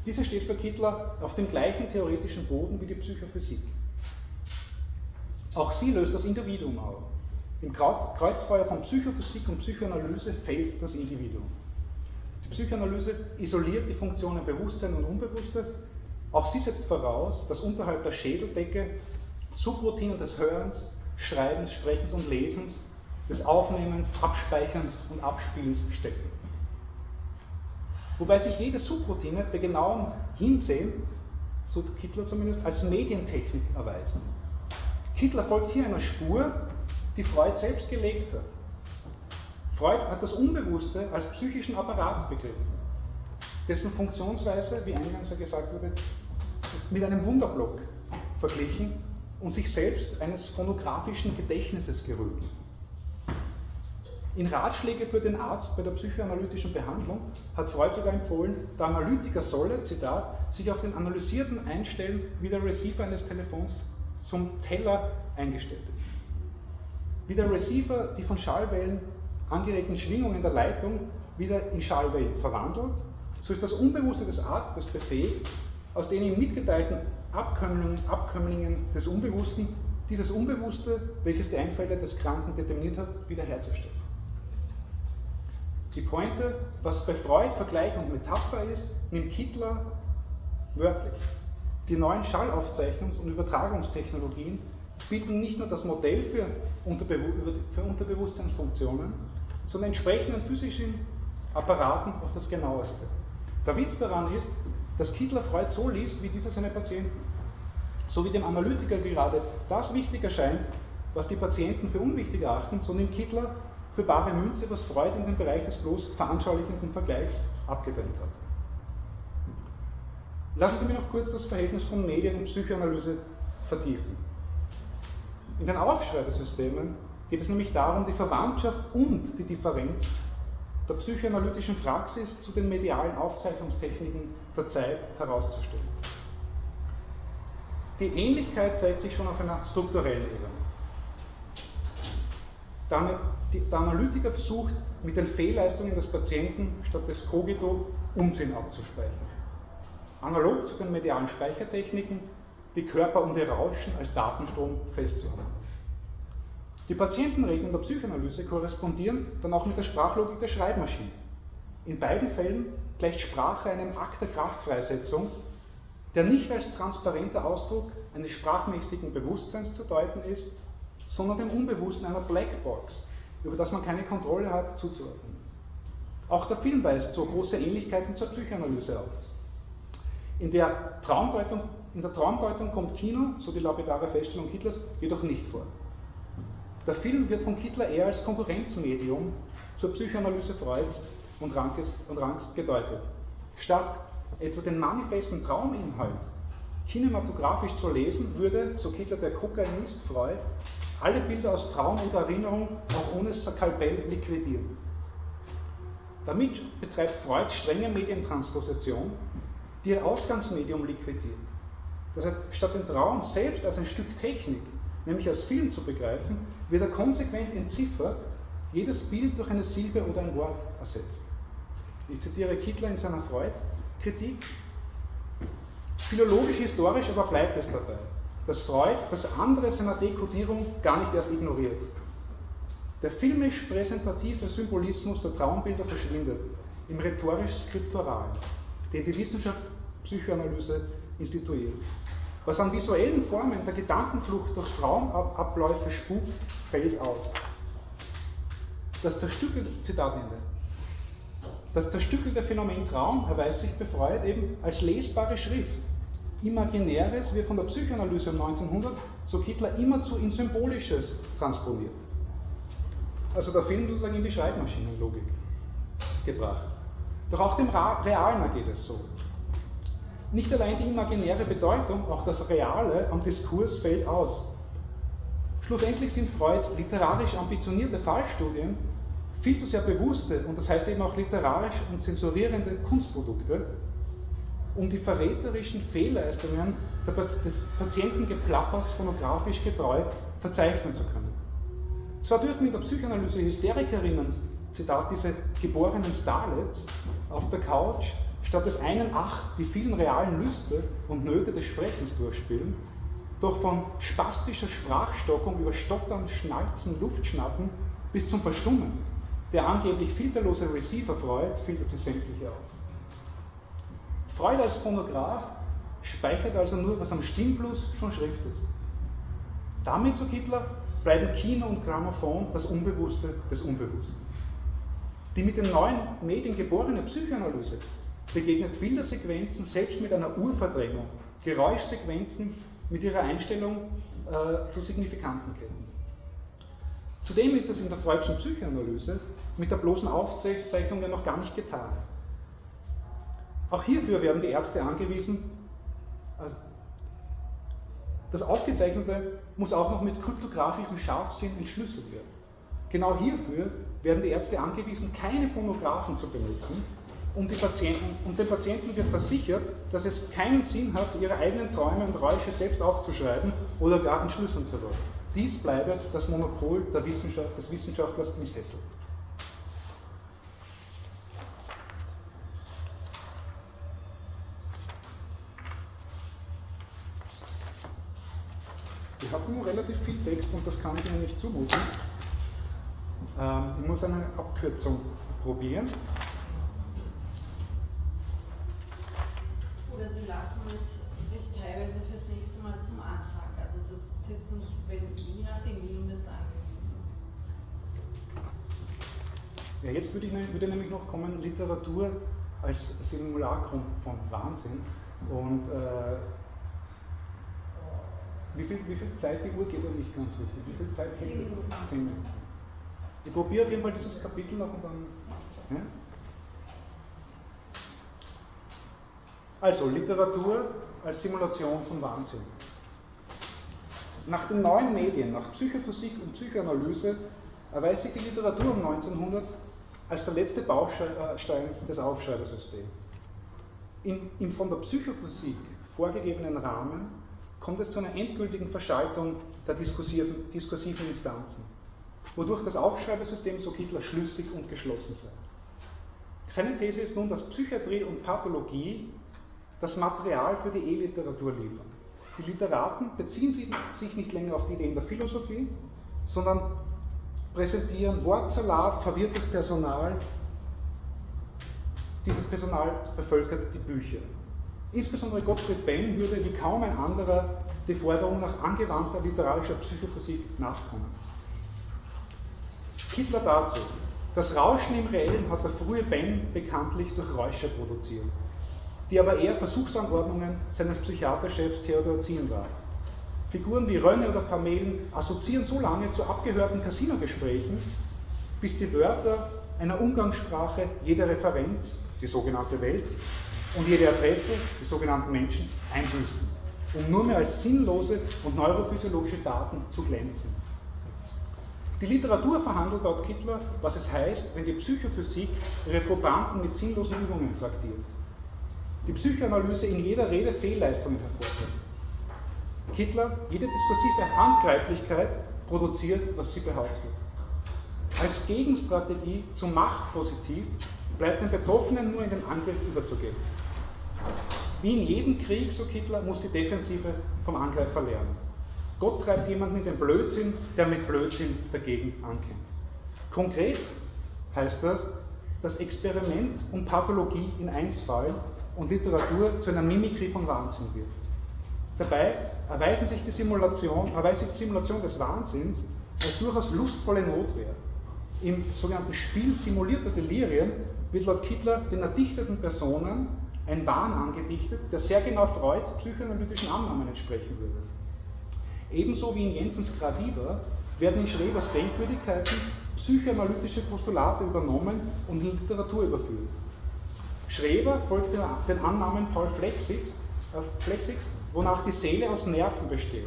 Diese steht für Kittler auf dem gleichen theoretischen Boden wie die Psychophysik. Auch sie löst das Individuum auf. Im Kreuzfeuer von Psychophysik und Psychoanalyse fällt das Individuum. Die Psychoanalyse isoliert die Funktionen Bewusstsein und Unbewusstes. Auch sie setzt voraus, dass unterhalb der Schädeldecke Subroutinen des Hörens, Schreibens, Sprechens und Lesens, des Aufnehmens, Abspeicherns und Abspielens stecken. Wobei sich jede Subroutine bei genauem Hinsehen, so Kittler zumindest, als Medientechnik erweist. Hitler folgt hier einer Spur, die Freud selbst gelegt hat. Freud hat das Unbewusste als psychischen Apparat begriffen, dessen Funktionsweise, wie eingangs ja gesagt wurde, mit einem Wunderblock verglichen und sich selbst eines phonografischen Gedächtnisses gerühmt. In Ratschläge für den Arzt bei der psychoanalytischen Behandlung hat Freud sogar empfohlen, der Analytiker solle, Zitat, sich auf den Analysierten einstellen wie der Receiver eines Telefons zum Teller eingestellt ist. Wie der Receiver die von Schallwellen angeregten Schwingungen der Leitung wieder in Schallwellen verwandelt, so ist das Unbewusste des Arztes befähigt, aus den ihm mitgeteilten Abkömmlingen, Abkömmlingen des Unbewussten dieses Unbewusste, welches die Einfälle des Kranken determiniert hat, wiederherzustellen. Die Pointe, was bei Freud Vergleich und Metapher ist, nimmt Hitler wörtlich. Die neuen Schallaufzeichnungs- und Übertragungstechnologien bieten nicht nur das Modell für, Unterbe für Unterbewusstseinsfunktionen, sondern entsprechenden physischen Apparaten auf das genaueste. Der Witz daran ist, dass Kittler Freud so liest, wie dieser seine Patienten. So wie dem Analytiker gerade das wichtig erscheint, was die Patienten für unwichtig erachten, so nimmt Kittler für bare Münze, was Freud in den Bereich des bloß veranschaulichenden Vergleichs abgetrennt hat. Lassen Sie mich noch kurz das Verhältnis von Medien und Psychoanalyse vertiefen. In den Aufschreibesystemen geht es nämlich darum, die Verwandtschaft und die Differenz der psychoanalytischen Praxis zu den medialen Aufzeichnungstechniken der Zeit herauszustellen. Die Ähnlichkeit zeigt sich schon auf einer strukturellen Ebene. Der Analytiker versucht, mit den Fehlleistungen des Patienten statt des Cogito Unsinn abzuspeichern analog zu den medialen Speichertechniken, die Körper und ihr Rauschen als Datenstrom festzuhalten. Die Patientenregeln der Psychoanalyse korrespondieren dann auch mit der Sprachlogik der Schreibmaschine. In beiden Fällen gleicht Sprache einem Akt der Kraftfreisetzung, der nicht als transparenter Ausdruck eines sprachmäßigen Bewusstseins zu deuten ist, sondern dem Unbewussten einer Blackbox, über das man keine Kontrolle hat, zuzuordnen. Auch der Film weist so große Ähnlichkeiten zur Psychoanalyse auf. In der, Traumdeutung, in der Traumdeutung kommt Kino, so die lapidare Feststellung Hitlers, jedoch nicht vor. Der Film wird von Hitler eher als Konkurrenzmedium zur Psychoanalyse Freuds und Rankes, und Ranks gedeutet. Statt etwa den manifesten Trauminhalt kinematografisch zu lesen, würde, so Hitler der Kokainist Freud, alle Bilder aus Traum und Erinnerung auch ohne Skalpell liquidieren. Damit betreibt Freud strenge Medientransposition die ihr Ausgangsmedium liquidiert. Das heißt, statt den Traum selbst als ein Stück Technik, nämlich als Film zu begreifen, wird er konsequent entziffert, jedes Bild durch eine Silbe oder ein Wort ersetzt. Ich zitiere Kittler in seiner Freud-Kritik. Philologisch-historisch aber bleibt es dabei, dass Freud das andere seiner Dekodierung gar nicht erst ignoriert. Der filmisch-präsentative Symbolismus der Traumbilder verschwindet im rhetorisch-skriptoralen, den die Wissenschaft Psychoanalyse instituiert. Was an visuellen Formen der Gedankenflucht durch Traumabläufe spukt, fällt aus. Das zerstückelte, Zitat. Das zerstückelte Phänomen Traum erweist sich befreit eben als lesbare Schrift. Imaginäres wird von der Psychoanalyse um 1900, so Hitler, immerzu in Symbolisches transponiert. Also der Film sozusagen in die Schreibmaschinenlogik gebracht. Doch auch dem Realen geht es so. Nicht allein die imaginäre Bedeutung, auch das Reale am Diskurs fällt aus. Schlussendlich sind Freuds literarisch ambitionierte Fallstudien viel zu sehr bewusste und das heißt eben auch literarisch und zensurierende Kunstprodukte, um die verräterischen Fehlleistungen des Patientengeplappers phonografisch getreu verzeichnen zu können. Zwar dürfen in der Psychoanalyse Hysterikerinnen, Zitat, diese geborenen Starlets auf der Couch statt des einen Ach die vielen realen Lüste und Nöte des Sprechens durchspielen, doch von spastischer Sprachstockung über Stottern, Schnalzen, Luftschnappen bis zum Verstummen. Der angeblich filterlose Receiver Freud filtert sie sämtliche aus. Freud als Phonograph speichert also nur, was am Stimmfluss schon Schrift ist. Damit, so Hitler, bleiben Kino und Grammophon das Unbewusste des Unbewussten. Die mit den neuen Medien geborene Psychoanalyse begegnet Bildersequenzen selbst mit einer Urverdrängung, Geräuschsequenzen mit ihrer Einstellung äh, zu signifikanten Ketten. Zudem ist es in der freudschen Psychoanalyse mit der bloßen Aufzeichnung ja noch gar nicht getan. Auch hierfür werden die Ärzte angewiesen, also das Aufgezeichnete muss auch noch mit kryptografischem Scharfsinn entschlüsselt werden. Genau hierfür werden die Ärzte angewiesen, keine Phonographen zu benutzen, und, und den Patienten wird versichert, dass es keinen Sinn hat, ihre eigenen Träume und Räusche selbst aufzuschreiben oder gar entschlüsseln zu wollen. Dies bleibe das Monopol Wissenschaft, des Wissenschaftlers im Sessel. Ich habe nur relativ viel Text und das kann ich Ihnen nicht zumuten. Ähm, ich muss eine Abkürzung probieren. Oder Sie lassen es sich teilweise fürs nächste Mal zum Antrag. Also das ist jetzt nicht, wenn, je nachdem, wie Ihnen das angegeben ist. Ja, jetzt würde, ich, würde nämlich noch kommen, Literatur als Simulacrum von Wahnsinn. Und äh, wie, viel, wie viel Zeit die Uhr geht ja nicht ganz richtig. Wie viel Zeit? Zehn Minuten. Zehn Minuten. Ich probiere auf jeden Fall dieses Kapitel noch und dann. Ja? Also Literatur als Simulation von Wahnsinn. Nach den neuen Medien, nach Psychophysik und Psychoanalyse, erweist sich die Literatur um 1900 als der letzte Baustein des Aufschreibersystems. In, Im von der Psychophysik vorgegebenen Rahmen kommt es zu einer endgültigen Verschaltung der diskursiven, diskursiven Instanzen, wodurch das Aufschreibersystem, so Hitler, schlüssig und geschlossen sei. Seine These ist nun, dass Psychiatrie und Pathologie das Material für die E-Literatur liefern. Die Literaten beziehen sich nicht länger auf die Ideen der Philosophie, sondern präsentieren Wortsalat, verwirrtes Personal. Dieses Personal bevölkert die Bücher. Insbesondere Gottfried Benn würde wie kaum ein anderer die Forderung nach angewandter literarischer Psychophysik nachkommen. Hitler dazu. Das Rauschen im Reellen hat der frühe Benn bekanntlich durch Räusche produziert die aber eher Versuchsanordnungen seines Psychiaterchefs Theodor Zien waren. Figuren wie Rönne oder Pamelen assoziieren so lange zu abgehörten Casinogesprächen, bis die Wörter einer Umgangssprache jede Referenz, die sogenannte Welt, und jede Adresse, die sogenannten Menschen, einbüßen, um nur mehr als sinnlose und neurophysiologische Daten zu glänzen. Die Literatur verhandelt laut Kittler, was es heißt, wenn die Psychophysik ihre Probanden mit sinnlosen Übungen traktiert die Psychoanalyse in jeder Rede Fehlleistungen hervorbringt. Kittler, jede diskursive Handgreiflichkeit produziert, was sie behauptet. Als Gegenstrategie zum Machtpositiv bleibt den Betroffenen nur in den Angriff überzugehen. Wie in jedem Krieg, so Kittler, muss die Defensive vom Angreifer lernen. Gott treibt jemanden in den Blödsinn, der mit Blödsinn dagegen ankämpft. Konkret heißt das, dass Experiment und Pathologie in eins fallen und Literatur zu einer Mimikrie von Wahnsinn wird. Dabei erweisen sich die Simulation, erweist sich die Simulation des Wahnsinns als durchaus lustvolle Notwehr. Im sogenannten Spiel simulierter Delirien wird laut Kittler den erdichteten Personen ein Wahn angedichtet, der sehr genau Freuds psychoanalytischen Annahmen entsprechen würde. Ebenso wie in Jensens Gradiva werden in Schrebers Denkwürdigkeiten psychoanalytische Postulate übernommen und in Literatur überführt. Schreber folgt den Annahmen Paul Flexigs, äh, wonach die Seele aus Nerven besteht.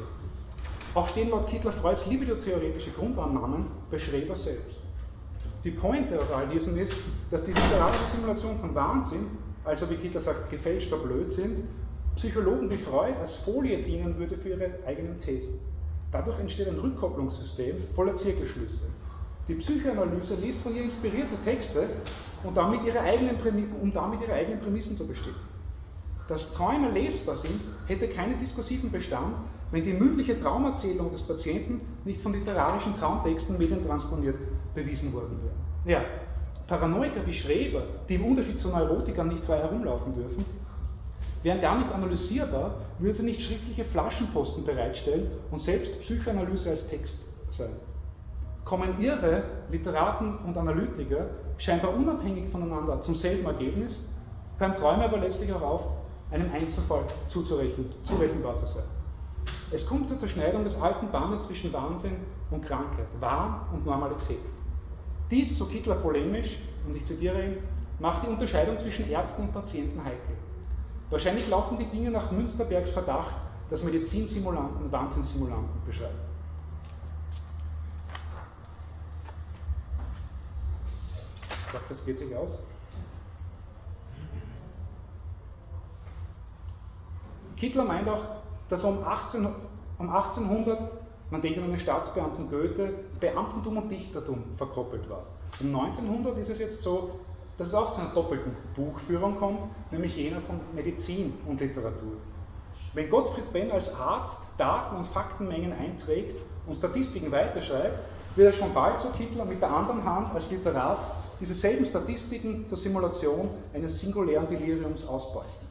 Auch stehen laut Kittler Freuds libido-theoretische Grundannahmen bei Schreber selbst. Die Pointe aus all diesem ist, dass die literarische Simulation von Wahnsinn, also wie Kittler sagt, gefälschter Blödsinn, Psychologen wie Freud als Folie dienen würde für ihre eigenen Thesen. Dadurch entsteht ein Rückkopplungssystem voller Zirkelschlüsse. Die Psychoanalyse liest von ihr inspirierte Texte und damit ihre eigenen um damit ihre eigenen Prämissen zu bestätigen. Dass Träume lesbar sind, hätte keinen diskursiven Bestand, wenn die mündliche Traumerzählung des Patienten nicht von literarischen Traumtexten medientransponiert bewiesen worden wäre. Ja, Paranoiker wie Schreber, die im Unterschied zu Neurotikern nicht frei herumlaufen dürfen, wären gar nicht analysierbar, würden sie nicht schriftliche Flaschenposten bereitstellen und selbst Psychoanalyse als Text sein. Kommen ihre Literaten und Analytiker scheinbar unabhängig voneinander zum selben Ergebnis, hören Träume aber letztlich auch auf, einem Einzelfall zuzurechnen, zurechenbar zu sein. Es kommt zur Zerschneidung des alten Bandes zwischen Wahnsinn und Krankheit, Wahn und Normalität. Dies, so Kittler polemisch, und ich zitiere ihn, macht die Unterscheidung zwischen Ärzten und Patienten heikel. Wahrscheinlich laufen die Dinge nach Münsterbergs Verdacht, dass Medizinsimulanten Wahnsinnssimulanten beschreiben. Glaube, das geht sich aus. Kittler meint auch, dass um, 18, um 1800, man denkt an den Staatsbeamten Goethe, Beamtentum und Dichtertum verkoppelt war. Um 1900 ist es jetzt so, dass es auch zu einer doppelten Buchführung kommt, nämlich jener von Medizin und Literatur. Wenn Gottfried Benn als Arzt Daten und Faktenmengen einträgt und Statistiken weiterschreibt, wird er schon bald, so Kittler, mit der anderen Hand als Literat diese selben Statistiken zur Simulation eines singulären Deliriums ausbeuten.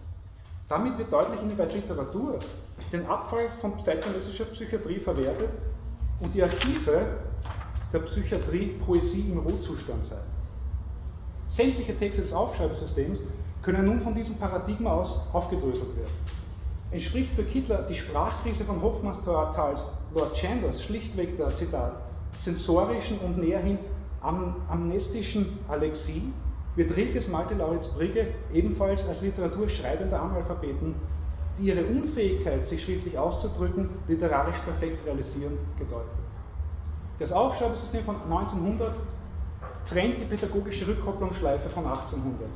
Damit wird deutlich, inwieweit Literatur den Abfall von zeitgenössischer Psychiatrie verwertet und die Archive der Psychiatrie Poesie im Ruhezustand seien. Sämtliche Texte des Aufschreibesystems können nun von diesem Paradigma aus aufgedröselt werden. Entspricht für Kittler die Sprachkrise von Hoffmannsthals Lord Chandlers schlichtweg der, Zitat, sensorischen und näherhin am amnestischen Alexie, wird Rilkes Malte Lauritz Brigge ebenfalls als literaturschreibender Analphabeten, die ihre Unfähigkeit, sich schriftlich auszudrücken, literarisch perfekt realisieren, gedeutet. Das Aufschreibesystem von 1900 trennt die pädagogische Rückkopplungsschleife von 1800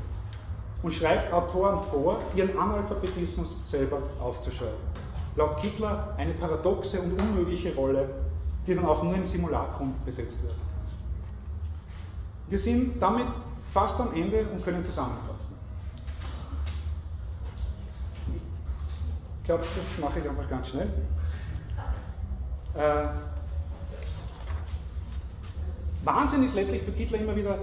und schreibt Autoren vor, ihren Analphabetismus selber aufzuschreiben. Laut Kittler eine paradoxe und unmögliche Rolle, die dann auch nur im Simulacrum besetzt wird. Wir sind damit fast am Ende und können zusammenfassen. Ich glaube, das mache ich einfach ganz schnell. Äh, Wahnsinn ist letztlich für Kittler immer wieder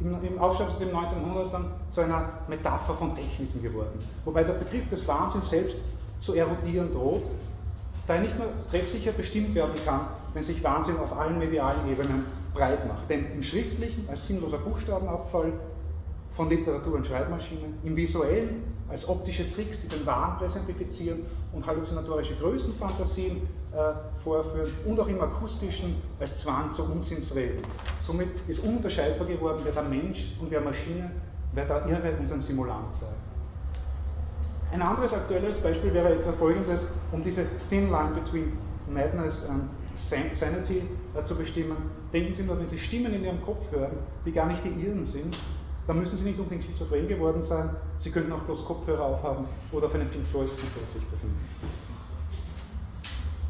im, im Aufschreibungssystem 1900 dann zu einer Metapher von Techniken geworden. Wobei der Begriff des Wahnsinns selbst zu erodieren droht, da er nicht mehr treffsicher bestimmt werden kann, wenn sich Wahnsinn auf allen medialen Ebenen breit macht. Denn im Schriftlichen als sinnloser Buchstabenabfall von Literatur und Schreibmaschine, im Visuellen als optische Tricks, die den Wahn präsentifizieren und halluzinatorische Größenfantasien äh, vorführen und auch im akustischen als Zwang zur Unsinnsreden. Somit ist ununterscheidbar geworden, wer der Mensch und wer Maschine, wer der Irre und sein Simulant sei. Ein anderes aktuelles Beispiel wäre etwa folgendes, um diese Thin Line between Madness and Sanity zu bestimmen. Denken Sie nur, wenn Sie Stimmen in Ihrem Kopf hören, die gar nicht die Ihren sind, dann müssen Sie nicht unbedingt schizophren geworden sein. Sie könnten auch bloß Kopfhörer aufhaben oder auf einem Pink Floyd Konzert sich befinden.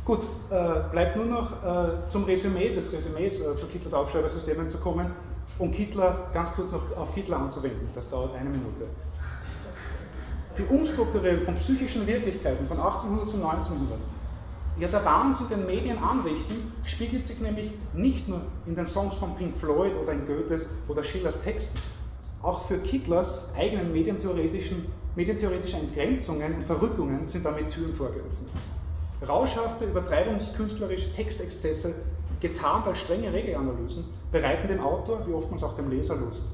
Gut, äh, bleibt nur noch äh, zum Resümee des Resümees äh, zu Kittlers Aufschreibersystemen zu kommen, um Kittler ganz kurz noch auf Kittler anzuwenden. Das dauert eine Minute. Die Umstrukturierung von psychischen Wirklichkeiten von 1800 zu 1900 ja, der Wahnsinn, den Medien anrichten, spiegelt sich nämlich nicht nur in den Songs von Pink Floyd oder in Goethes oder Schillers Texten. Auch für Kittlers eigenen medientheoretischen, medientheoretische Entgrenzungen und Verrückungen sind damit Türen vorgeöffnet. Rauschhafte, übertreibungskünstlerische Textexzesse, getarnt als strenge Regelanalysen, bereiten dem Autor, wie oftmals auch dem Leser, Lust.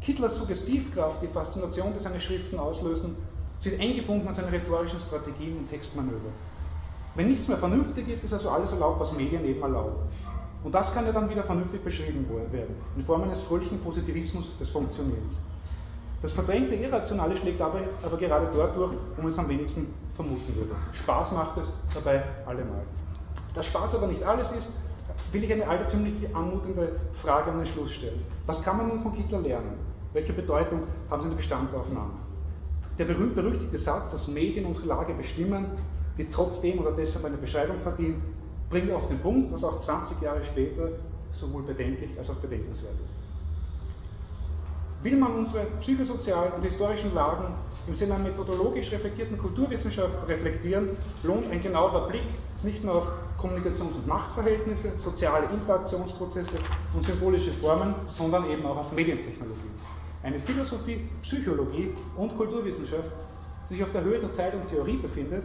Kittlers Suggestivkraft, die Faszination, die seine Schriften auslösen, sind eng gebunden an seine rhetorischen Strategien und Textmanöver. Wenn nichts mehr vernünftig ist, ist also alles erlaubt, was Medien eben erlauben. Und das kann ja dann wieder vernünftig beschrieben werden, in Form eines fröhlichen Positivismus des Funktionierens. Das verdrängte Irrationale schlägt aber, aber gerade dort durch, wo man es am wenigsten vermuten würde. Spaß macht es dabei allemal. Da Spaß aber nicht alles ist, will ich eine altertümliche, anmutende Frage an den Schluss stellen. Was kann man nun von Hitler lernen? Welche Bedeutung haben seine Bestandsaufnahmen? Der berühmt-berüchtigte Satz, dass Medien unsere Lage bestimmen, die trotzdem oder deshalb eine Beschreibung verdient, bringt auf den Punkt, was auch 20 Jahre später sowohl bedenklich als auch bedenkenswert ist. Will man unsere psychosozialen und historischen Lagen im Sinne einer methodologisch reflektierten Kulturwissenschaft reflektieren, lohnt ein genauerer Blick nicht nur auf Kommunikations- und Machtverhältnisse, soziale Interaktionsprozesse und symbolische Formen, sondern eben auch auf Medientechnologien. Eine Philosophie, Psychologie und Kulturwissenschaft, die sich auf der Höhe der Zeit und Theorie befindet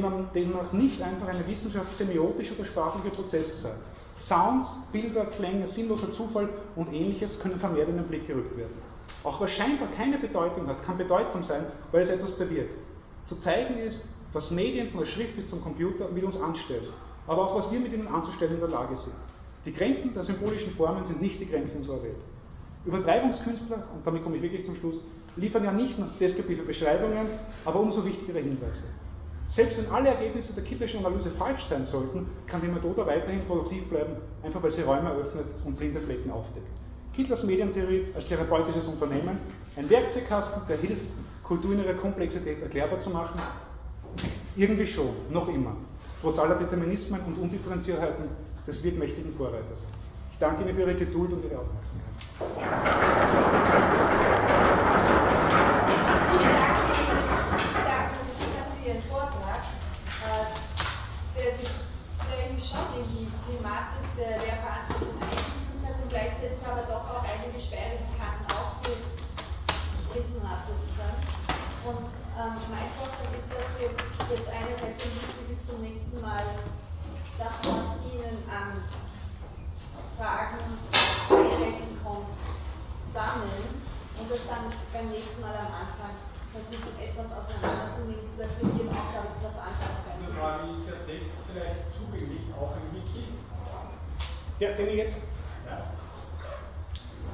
man demnach nicht einfach eine Wissenschaft semiotischer oder sprachlicher Prozesse sei. Sounds, Bilder, Klänge, sinnloser Zufall und ähnliches können vermehrt in den Blick gerückt werden. Auch was scheinbar keine Bedeutung hat, kann bedeutsam sein, weil es etwas bewirkt. Zu zeigen ist, was Medien von der Schrift bis zum Computer mit uns anstellen, aber auch was wir mit ihnen anzustellen in der Lage sind. Die Grenzen der symbolischen Formen sind nicht die Grenzen unserer Welt. Übertreibungskünstler, und damit komme ich wirklich zum Schluss, liefern ja nicht nur deskriptive Beschreibungen, aber umso wichtigere Hinweise. Selbst wenn alle Ergebnisse der Kittlerschen Analyse falsch sein sollten, kann die Methode weiterhin produktiv bleiben, einfach weil sie Räume öffnet und blinde Flecken aufdeckt. Kittlers Medientheorie als therapeutisches Unternehmen, ein Werkzeugkasten, der hilft, Kultur in ihrer Komplexität erklärbar zu machen? Irgendwie schon, noch immer, trotz aller Determinismen und Undifferenziertheiten des wirkmächtigen Vorreiters. Ich danke Ihnen für Ihre Geduld und Ihre Aufmerksamkeit. Der sich eigentlich schon in die Thematik der Lehrveranstaltung eingefügt hat und gleichzeitig aber doch auch einige sperrige Kanten aufgerissen hat sozusagen. Und ähm, mein Vorschlag ist, dass wir jetzt einerseits im Video bis zum nächsten Mal das, was Ihnen an Fragen einreichen kommt, sammeln und das dann beim nächsten Mal am Anfang versuchen, etwas auseinanderzunehmen, sodass wir hier auch damit etwas anfangen können. Die Frage ist der Text vielleicht zugänglich auch im Wiki? Der, den ich jetzt. Ja.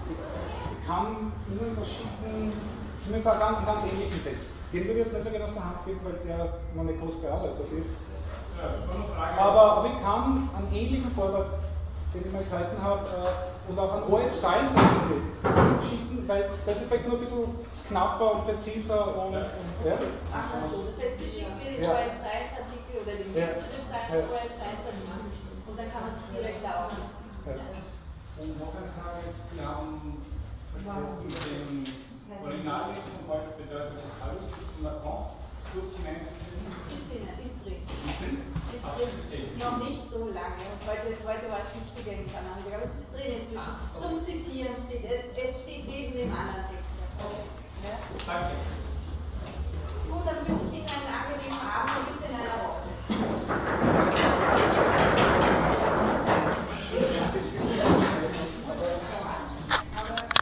Ich kann Ihnen das schicken, zumindest einen ganz, ganz ähnlichen Text. Den würde ich jetzt nicht so gerne aus der Hand geben, weil der noch nicht groß bearbeitet ist. Ja, aber, aber ich kann einen ähnlichen Vortrag, den ich mal gehalten habe, äh, und auch einen OF Science Artikel schicken, weil das ist vielleicht nur ein bisschen knapper und präziser und. Ja. Ja. Ach so, das heißt, Sie schicken mir den ja. OF Science Artikel oder den Link ja. zu dem Science, ja. OF Science Artikel und dann kann man sich direkt da auch nutzen. Ja. Und noch eine Frage ist, Sie haben versprochen, den Originaltext von heute bedeutet das alles von Macron kurz hineinzuschieben? Ist drin, ist drin. Noch nicht so lange. Und heute, heute war es nicht zugänglich am Anfang, aber es ist drin inzwischen. Ah, okay. Zum Zitieren steht es. Es steht neben dem anderen Text. Okay. Ja? Danke. Gut, dann wünsche ich Ihnen einen angenehmen Abend und bis in einer Woche.